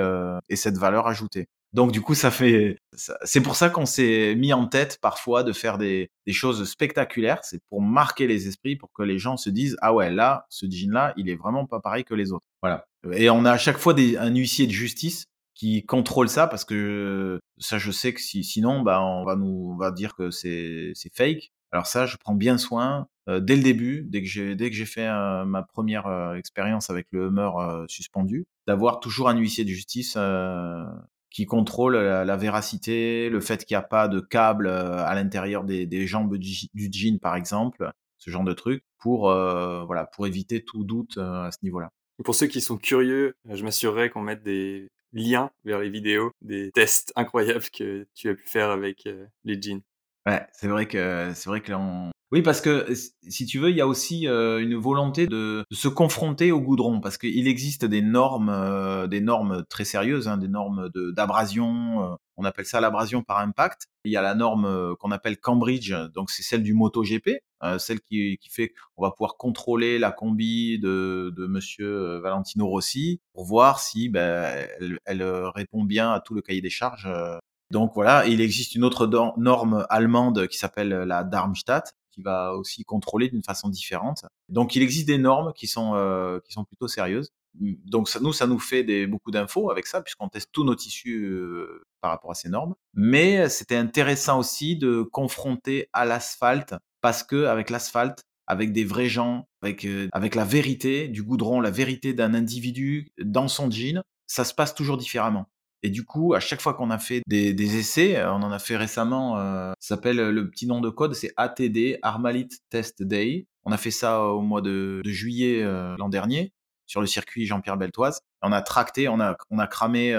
et cette valeur ajoutée. Donc du coup, ça fait, c'est pour ça qu'on s'est mis en tête parfois de faire des, des choses spectaculaires. C'est pour marquer les esprits, pour que les gens se disent ah ouais là, ce jean là, il est vraiment pas pareil que les autres. Voilà. Et on a à chaque fois des, un huissier de justice qui contrôle ça parce que ça je sais que si, sinon bah on va nous on va dire que c'est fake alors ça je prends bien soin euh, dès le début dès que j'ai dès que j'ai fait euh, ma première euh, expérience avec le Hummer suspendu d'avoir toujours un huissier de justice qui contrôle la, véracité le fait qu'il n'y a pas de câble à l'intérieur des, des jambes du, jean par exemple ce genre de trucs pour euh, voilà pour éviter tout doute à ce niveau-là. Pour ceux qui sont curieux, je m'assurerai qu'on mette des liens vers les vidéos, des tests [laughs] incroyables que tu as pu faire avec les jeans. Ouais, c'est vrai que c'est vrai que oui, parce que si tu veux, il y a aussi une volonté de, se confronter au goudron, parce qu'il existe des normes, des normes très sérieuses, hein, des normes d'abrasion. on appelle ça l'abrasion par impact. Il y a la norme qu'on appelle Cambridge, donc c'est celle du MotoGP, celle qui, fait qu'on va pouvoir contrôler la combi de, Monsieur Valentino Rossi pour voir si ben, elle, répond bien à tout le cahier des charges donc voilà, il existe une autre norme allemande qui s'appelle la Darmstadt, qui va aussi contrôler d'une façon différente. Donc il existe des normes qui sont euh, qui sont plutôt sérieuses. Donc ça, nous, ça nous fait des, beaucoup d'infos avec ça, puisqu'on teste tous nos tissus euh, par rapport à ces normes. Mais c'était intéressant aussi de confronter à l'asphalte, parce que avec l'asphalte, avec des vrais gens, avec, euh, avec la vérité du goudron, la vérité d'un individu dans son jean, ça se passe toujours différemment. Et du coup, à chaque fois qu'on a fait des, des, essais, euh, on en a fait récemment, euh, ça s'appelle euh, le petit nom de code, c'est ATD, Armalite Test Day. On a fait ça au mois de, juillet l'an dernier sur le circuit Jean-Pierre Beltoise. On a tracté, on a, on a cramé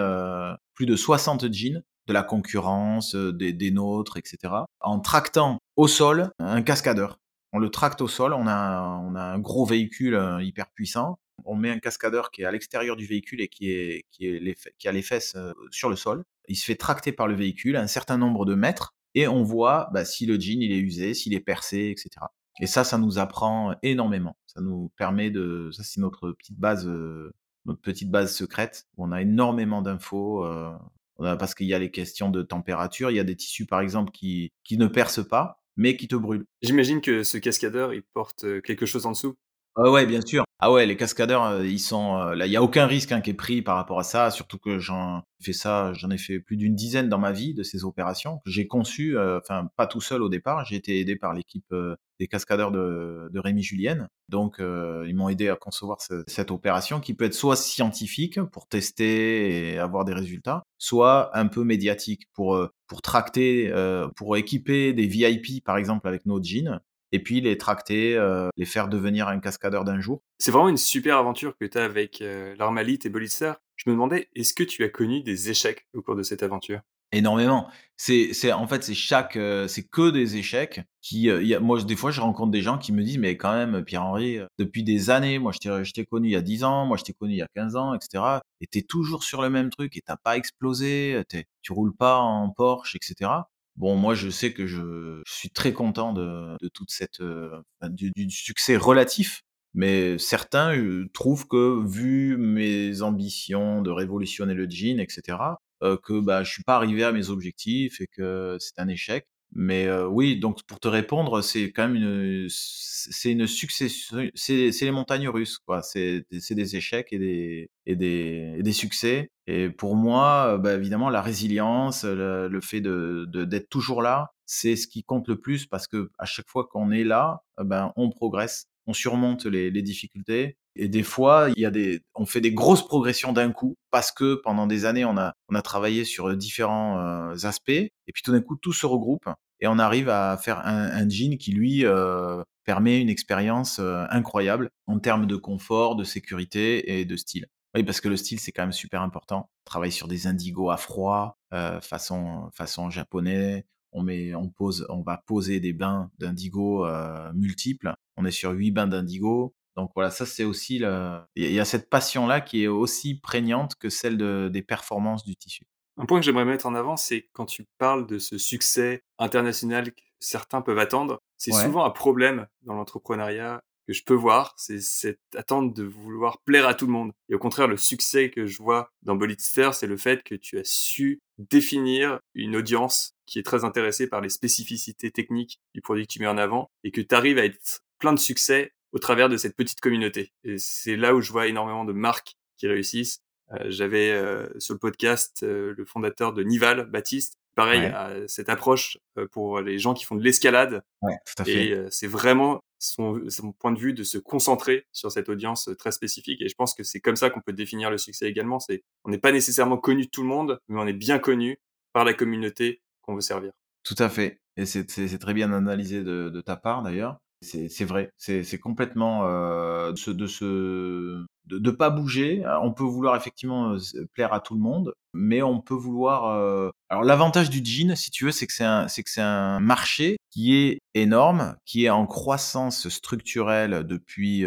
plus de 60 jeans de la concurrence, des, des nôtres, etc. En tractant au sol un cascadeur. On le tracte au sol, on a, on a un gros véhicule hyper puissant on met un cascadeur qui est à l'extérieur du véhicule et qui, est, qui, est les, qui a les fesses euh, sur le sol. Il se fait tracter par le véhicule un certain nombre de mètres et on voit bah, si le jean il est usé, s'il est percé, etc. Et ça, ça nous apprend énormément. Ça nous permet de, ça c'est notre petite base, euh, notre petite base secrète où on a énormément d'infos. Euh, parce qu'il y a les questions de température, il y a des tissus par exemple qui, qui ne percent pas, mais qui te brûlent. J'imagine que ce cascadeur, il porte quelque chose en dessous? Ah ouais, bien sûr. Ah ouais, les cascadeurs, euh, ils sont euh, là. Il y a aucun risque hein, qui est pris par rapport à ça. Surtout que j'en fais ça, j'en ai fait plus d'une dizaine dans ma vie de ces opérations que j'ai conçues. Euh, enfin, pas tout seul au départ. J'ai été aidé par l'équipe des cascadeurs de, de Rémi Julienne. Donc, ils m'ont aidé à concevoir cette opération qui peut être soit scientifique pour tester et avoir des résultats, soit un peu médiatique pour pour tracter, pour équiper des VIP par exemple avec nos jeans et puis les tracter, euh, les faire devenir un cascadeur d'un jour. C'est vraiment une super aventure que tu as avec euh, l'Armalite et Bolitzer. Je me demandais, est-ce que tu as connu des échecs au cours de cette aventure? Énormément. C'est, c'est en fait c'est chaque, euh, c'est que des échecs. Qui, y a, moi des fois je rencontre des gens qui me disent mais quand même Pierre Henri, depuis des années, moi je t'ai, je t'ai connu il y a 10 ans, moi je t'ai connu il y a 15 ans, etc. Et t'es toujours sur le même truc et t'as pas explosé, tu roules pas en Porsche, etc. Bon, moi, je sais que je, suis très content de, toute cette euh, du, succès relatif, mais certains euh, trouvent que vu mes ambitions de révolutionner le jean, etc., euh, que bah je suis pas arrivé à mes objectifs et que c'est un échec. Mais euh, oui, donc pour te répondre, c'est quand même une, c'est une succession, c'est, c'est les montagnes russes, quoi. C'est, c'est des échecs et des, et des, et des succès. Et pour moi, bah, évidemment, la résilience, le, fait de, de, d'être toujours là, c'est ce qui compte le plus parce que à chaque fois qu'on est là, ben on progresse, on surmonte les, difficultés. Et des fois, il y a des, on fait des grosses progressions d'un coup parce que pendant des années, on a, on a travaillé sur différents euh, aspects. Et puis tout d'un coup, tout se regroupe et on arrive à faire un, jean qui, lui, euh, permet une expérience euh, incroyable en termes de confort, de sécurité et de style. Oui, parce que le style, c'est quand même super important. On travaille sur des indigos à froid, euh, façon, façon japonais. On, met, on, pose, on va poser des bains d'indigo euh, multiples. On est sur huit bains d'indigo. Donc voilà, ça c'est aussi le... il y a cette passion là qui est aussi prégnante que celle de, des performances du tissu. Un point que j'aimerais mettre en avant, c'est quand tu parles de ce succès international que certains peuvent attendre, c'est souvent un problème dans l'entrepreneuriat que je peux voir, c'est cette attente de vouloir plaire à tout le monde. Et au contraire, le succès que je vois dans Bolitster, c'est le fait que tu as su définir une audience qui est très intéressée par les spécificités techniques du produit que tu mets en avant et que tu arrives à être plein de succès au travers de cette petite communauté. Et c'est là où je vois énormément de marques qui réussissent. Euh, j'avais euh, sur le podcast euh, le fondateur de Nival, Baptiste, pareil, à cette approche pour les gens qui font de l'escalade. Ouais, tout à fait. Et c'est vraiment son, point de vue de se concentrer sur cette audience très spécifique. Et je pense que c'est comme ça qu'on peut définir le succès également. C'est on n'est pas nécessairement connu de tout le monde, mais on est bien connu par la communauté qu'on veut servir. Tout à fait. Et c'est très bien analysé de, de ta part d'ailleurs. C'est vrai, c'est complètement euh, de, de, pas bouger. On peut vouloir effectivement plaire à tout le monde, mais on peut vouloir. Alors l'avantage du jean, si tu veux, c'est que c'est un, c'est que c'est un marché qui est énorme, qui est en croissance structurelle depuis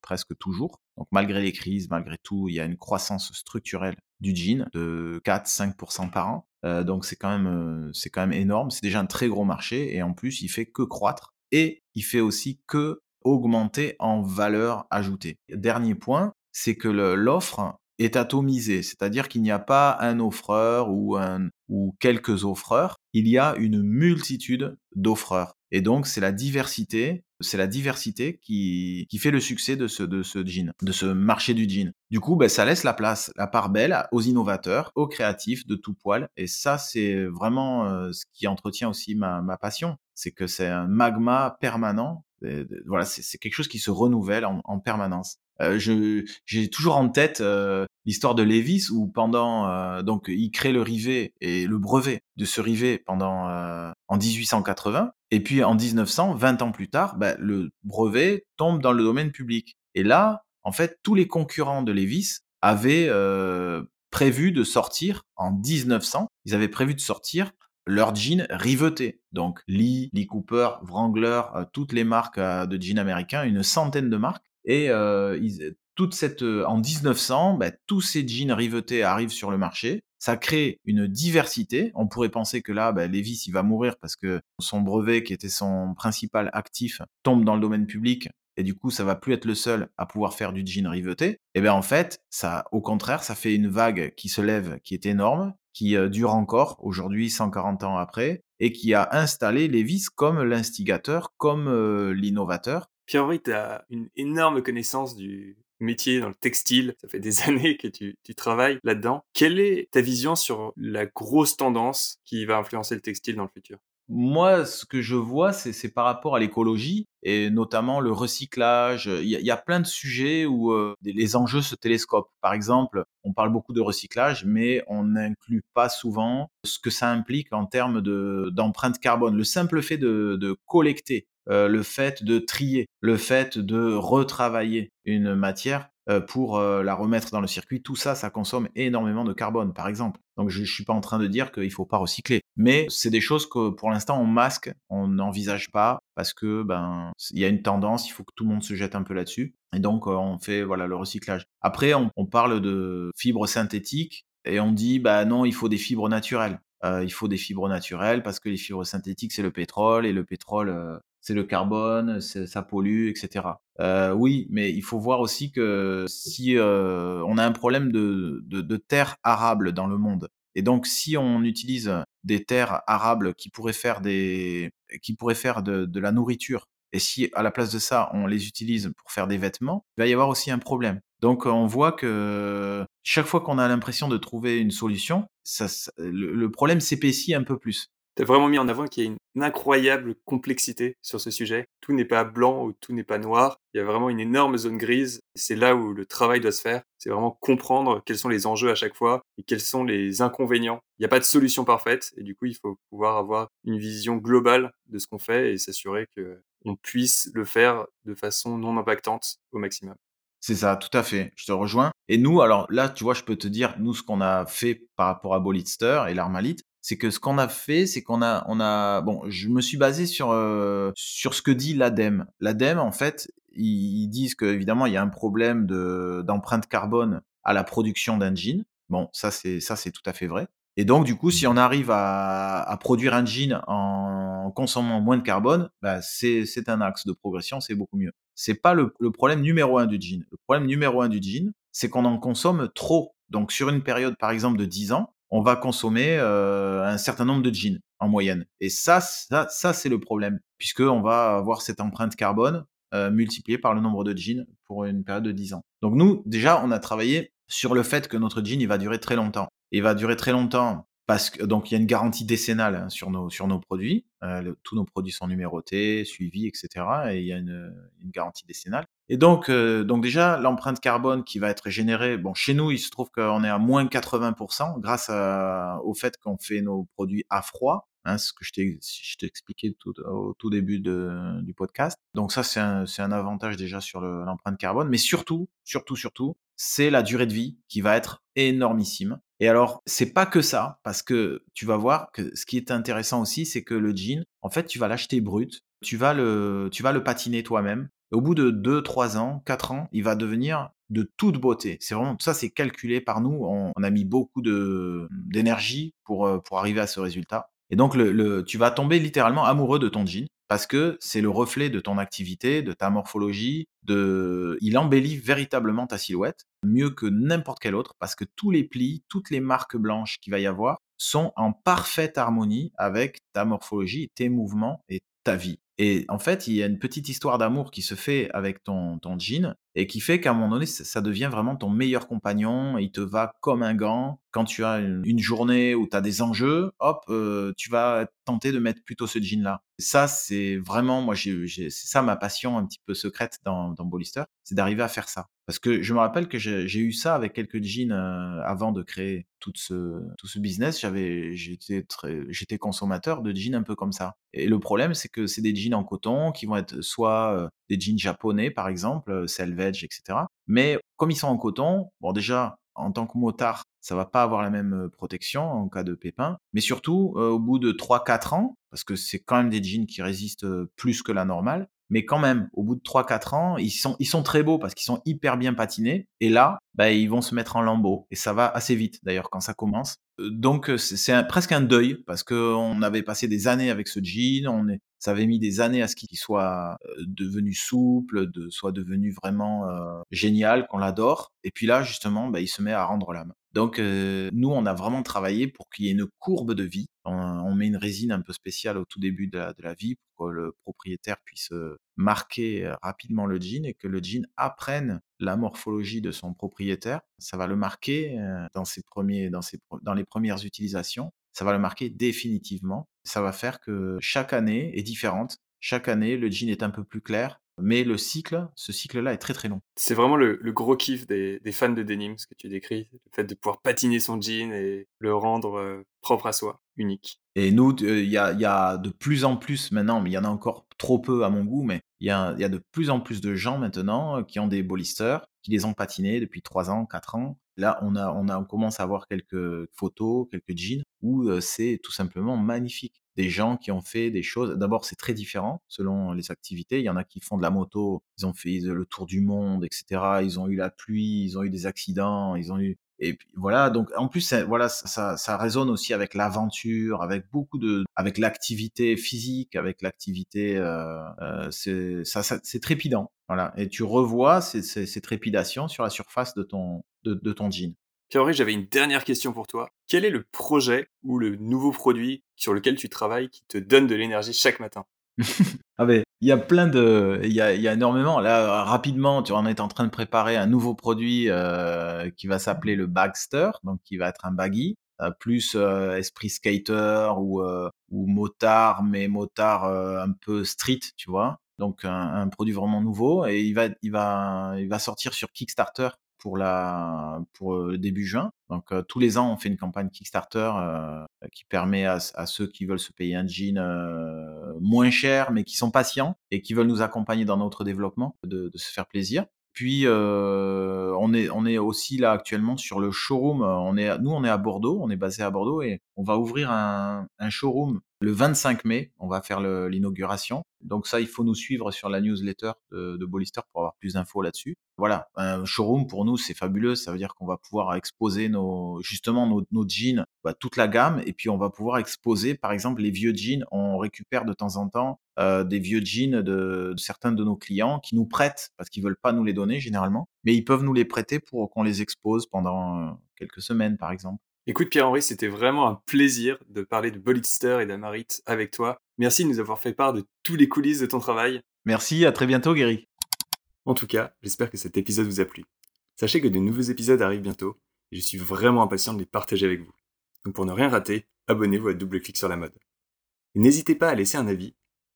presque toujours. Donc malgré les crises, malgré tout, il y a une croissance structurelle du jean de 4-5% par an. donc c'est quand même c'est quand même énorme. C'est déjà un très gros marché et en plus il fait que croître et il fait aussi que augmenter en valeur ajoutée. Dernier point, c'est que l'offre est atomisée, c'est-à-dire qu'il n'y a pas un offreur ou, un, ou quelques offreurs, il y a une multitude d'offreurs. Et donc, c'est la diversité, c'est la diversité qui, qui fait le succès de ce, de ce jean, de ce marché du jean. Du coup, ben, ça laisse la place, la part belle aux innovateurs, aux créatifs de tout poil. Et ça, c'est vraiment euh, ce qui entretient aussi ma, ma passion. C'est que c'est un magma permanent. Voilà, c'est quelque chose qui se renouvelle en, en permanence. Euh, j'ai toujours en tête euh, l'histoire de Lévis où pendant euh, donc il crée le rivet et le brevet de ce rivet pendant en 1880 et puis en 1900 20 ans plus tard bah, le brevet tombe dans le domaine public et là en fait tous les concurrents de Lévis avaient prévu de sortir en 1900 ils avaient prévu de sortir leur jean riveté. Donc Lee, Lee Cooper, Wrangler, toutes les marques de jeans américains, une centaine de marques et euh, toute cette, euh, en 1900, bah, tous ces jeans rivetés arrivent sur le marché. Ça crée une diversité. On pourrait penser que là, bah, Levis, il va mourir parce que son brevet, qui était son principal actif, tombe dans le domaine public. Et du coup, ça va plus être le seul à pouvoir faire du jean riveté. Et bien en fait, ça, au contraire, ça fait une vague qui se lève, qui est énorme, qui euh, dure encore aujourd'hui, 140 ans après, et qui a installé Levis comme l'instigateur, comme l'innovateur, Pierre-Henri, tu as une énorme connaissance du métier dans le textile. Ça fait des [laughs] années que tu, travailles là-dedans. Quelle est ta vision sur la grosse tendance qui va influencer le textile dans le futur? Moi, ce que je vois, c'est par rapport à l'écologie et notamment le recyclage. Il y, a, plein de sujets où euh, les enjeux se télescopent. Par exemple, on parle beaucoup de recyclage, mais on n'inclut pas souvent ce que ça implique en termes d'empreinte carbone. Le simple fait de, de collecter euh, le fait de trier, le fait de retravailler une matière pour euh, la remettre dans le circuit, tout ça, ça consomme énormément de carbone, par exemple. Donc je ne suis pas en train de dire qu'il ne faut pas recycler, mais c'est des choses que pour l'instant on masque, on n'envisage pas parce que ben il y a une tendance, il faut que tout le monde se jette un peu là-dessus, et donc on fait voilà le recyclage. Après on, parle de fibres synthétiques et on dit bah non il faut des fibres naturelles. il faut des fibres naturelles parce que les fibres synthétiques c'est le pétrole et le pétrole c'est le carbone, ça pollue, etc. Euh, oui, mais il faut voir aussi que si euh, on a un problème de, de, terres arables dans le monde, et donc si on utilise des terres arables qui pourraient faire des, qui pourraient faire de, de la nourriture, et si à la place de ça on les utilise pour faire des vêtements, il va y avoir aussi un problème. Donc on voit que chaque fois qu'on a l'impression de trouver une solution, ça, le problème s'épaissit un peu plus as vraiment mis en avant qu'il y a une incroyable complexité sur ce sujet. Tout n'est pas blanc ou tout n'est pas noir. Il y a vraiment une énorme zone grise. C'est là où le travail doit se faire. C'est vraiment comprendre quels sont les enjeux à chaque fois et quels sont les inconvénients. Il n'y a pas de solution parfaite et du coup, il faut pouvoir avoir une vision globale de ce qu'on fait et s'assurer qu'on puisse le faire de façon non impactante au maximum. C'est ça, tout à fait. Je te rejoins. Et nous, alors là, tu vois, je peux te dire, nous, ce qu'on a fait par rapport à Bolitster et l'Armalite, c'est que ce qu'on a fait, c'est qu'on a, on a, bon, je me suis basé sur euh, sur ce que dit l'ADEME. L'ADEME, en fait, ils, disent que évidemment il y a un problème de d'empreinte carbone à la production d'un jean. Bon, ça c'est ça c'est tout à fait vrai. Et donc du coup, si on arrive à, à produire un jean en consommant moins de carbone, bah, c'est c'est un axe de progression, c'est beaucoup mieux. C'est pas le, le problème numéro un du jean. Le problème numéro un du jean, c'est qu'on en consomme trop. Donc sur une période par exemple de 10 ans, on va consommer euh, un certain nombre de jeans en moyenne. Et ça, ça, c'est le problème, puisqu'on va avoir cette empreinte carbone euh, multipliée par le nombre de jeans pour une période de 10 ans. Donc nous, déjà, on a travaillé sur le fait que notre jean, il va durer très longtemps. Il va durer très longtemps parce que donc il y a une garantie décennale hein, sur nos sur nos produits. Euh, tous nos produits sont numérotés, suivis, etc. Et il y a une, une garantie décennale. Et donc euh, donc déjà l'empreinte carbone qui va être générée. Bon, chez nous, il se trouve qu'on est à moins 80% grâce au fait qu'on fait nos produits à froid. Hein, ce que je t'ai expliqué au tout début du podcast. Donc ça, c'est un, avantage déjà sur l'empreinte carbone, mais surtout, surtout, surtout, c'est la durée de vie qui va être énormissime. Et alors, c'est pas que ça, parce que tu vas voir que ce qui est intéressant aussi, c'est que le jean, en fait, tu vas l'acheter brut, tu vas le, patiner toi-même. Au bout de 2, 3 ans, 4 ans, il va devenir de toute beauté. C'est vraiment ça, c'est calculé par nous. On, a mis beaucoup d'énergie euh, pour arriver à ce résultat. Et donc, tu vas tomber littéralement amoureux de ton jean parce que c'est le reflet de ton activité, de ta morphologie, de, il embellit véritablement ta silhouette mieux que n'importe quel autre parce que tous les plis, toutes les marques blanches qu'il va y avoir sont en parfaite harmonie avec ta morphologie, tes mouvements et ta vie. Et en fait, il y a une petite histoire d'amour qui se fait avec ton, ton jean et qui fait qu'à un moment donné, ça devient vraiment ton meilleur compagnon. Il te va comme un gant. Quand tu as une, journée où tu as des enjeux, hop, euh, tu vas tenter de mettre plutôt ce jean-là. Ça, c'est vraiment, moi, c'est ça ma passion un petit peu secrète dans, dans Bollister, c'est d'arriver à faire ça. Parce que je me rappelle que j'ai eu ça avec quelques jeans avant de créer tout ce, tout ce business. J'étais consommateur de jeans un peu comme ça. Et le problème, c'est que c'est des jeans en coton qui vont être soit des jeans japonais, par exemple, Selvage, etc. Mais comme ils sont en coton, bon, déjà, en tant que motard, ça va pas avoir la même protection en cas de pépin. Mais surtout, au bout de 3-4 ans, parce que c'est quand même des jeans qui résistent plus que la normale, mais quand même, au bout de 3-4 ans, ils sont, ils sont très beaux parce qu'ils sont hyper bien patinés. Et là, bah, ils vont se mettre en lambeaux. Et ça va assez vite, d'ailleurs, quand ça commence. Euh, donc, euh, c'est presque un deuil parce qu'on avait passé des années avec ce jean. On ça avait mis des années à ce qu'il soit euh, devenu souple, de, soit devenu vraiment génial, qu'on l'adore. Et puis là, justement, bah, il se met à rendre l'âme. Donc, nous, on a vraiment travaillé pour qu'il y ait une courbe de vie. On, met une résine un peu spéciale au tout début de la, vie pour que le propriétaire puisse marquer rapidement le jean et que le jean apprenne la morphologie de son propriétaire. Ça va le marquer dans, ses premiers, dans, ses, dans les premières utilisations. Ça va le marquer définitivement. Ça va faire que chaque année est différente. Chaque année, le jean est un peu plus clair, mais le cycle, ce cycle-là est très très long. C'est vraiment le, gros kiff des, fans de denim, ce que tu décris, le fait de pouvoir patiner son jean et le rendre euh, propre à soi, unique. Et nous, euh, il y, a, de plus en plus maintenant, mais il y en a encore trop peu à mon goût, mais il y a, de plus en plus de gens maintenant euh, qui ont des bolisters, qui les ont patinés depuis 3 ans, 4 ans. Là, on, a, on, a, on commence à avoir quelques photos, quelques jeans, où c'est tout simplement magnifique des gens qui ont fait des choses. D'abord, c'est très différent selon les activités. Il y en a qui font de la moto, ils ont fait le tour du monde, etc. Ils ont eu la pluie, ils ont eu des accidents, ils ont eu et puis voilà. Donc en plus, voilà, ça, ça résonne aussi avec l'aventure, avec beaucoup de, avec l'activité physique, avec l'activité. Euh, euh, c'est ça, c'est trépidant. Voilà. Et tu revois ces, ces, trépidations sur la surface de ton de, de ton jean. Pierre, j'avais une dernière question pour toi. Quel est le projet ou le nouveau produit sur lequel tu travailles qui te donne de l'énergie chaque matin? Ah ben, il y a plein de, il y a, y a, énormément. Là, rapidement, tu en es en train de préparer un nouveau produit euh, qui va s'appeler le Bagster, donc qui va être un baggy, euh, plus euh, esprit skater ou, ou motard, mais motard un peu street, tu vois. Donc un, un, produit vraiment nouveau et il va, il va, il va sortir sur Kickstarter pour la pour le début juin. Donc tous les ans, on fait une campagne Kickstarter qui permet à, ceux qui veulent se payer un jean moins cher, mais qui sont patients et qui veulent nous accompagner dans notre développement, de, se faire plaisir. Puis on est on est aussi là actuellement sur le showroom. On est nous on est à Bordeaux, on est basé à Bordeaux et on va ouvrir un showroom le 25 mai. On va faire l'inauguration. Donc ça, il faut nous suivre sur la newsletter de, de Bollister pour avoir plus d'infos là-dessus. Voilà, un showroom pour nous c'est fabuleux. Ça veut dire qu'on va pouvoir exposer nos justement nos, jeans, bah, toute la gamme, et puis on va pouvoir exposer par exemple les vieux jeans. On récupère de temps en temps euh, des vieux jeans de, de, certains de nos clients qui nous prêtent parce qu'ils veulent pas nous les donner généralement, mais ils peuvent nous les prêter pour qu'on les expose pendant euh, quelques semaines par exemple. Écoute Pierre-Henri, c'était vraiment un plaisir de parler de Bolitster et d'Amarit avec toi. Merci de nous avoir fait part de tous les coulisses de ton travail. Merci, à très bientôt Guéry. En tout cas, j'espère que cet épisode vous a plu. Sachez que de nouveaux épisodes arrivent bientôt et je suis vraiment impatient de les partager avec vous. Donc pour ne rien rater, abonnez-vous à Double Clic sur la mode. n'hésitez pas à laisser un avis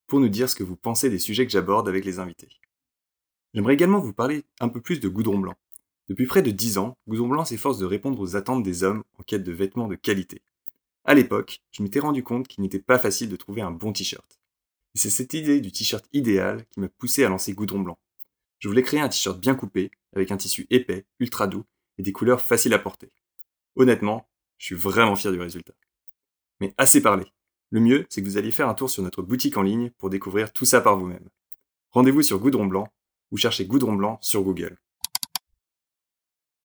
pour nous dire ce que vous pensez des sujets que j'aborde avec les invités. J'aimerais également vous parler un peu plus de Goudron Blanc. Depuis près de 10 ans, Goudron Blanc s'efforce de répondre aux attentes des hommes en quête de vêtements de qualité. À l'époque, je m'étais rendu compte qu'il n'était pas facile de trouver un bon t-shirt. Et c'est cette idée du t-shirt idéal qui m'a poussé à lancer Goudron Blanc. Je voulais créer un t-shirt bien coupé, avec un tissu épais, ultra doux et des couleurs faciles à porter. Honnêtement, je suis vraiment fier du résultat. Mais assez parlé. Le mieux, c'est que vous alliez faire un tour sur notre boutique en ligne pour découvrir tout ça par vous-même. Rendez-vous sur Goudron Blanc ou cherchez Goudron Blanc sur Google.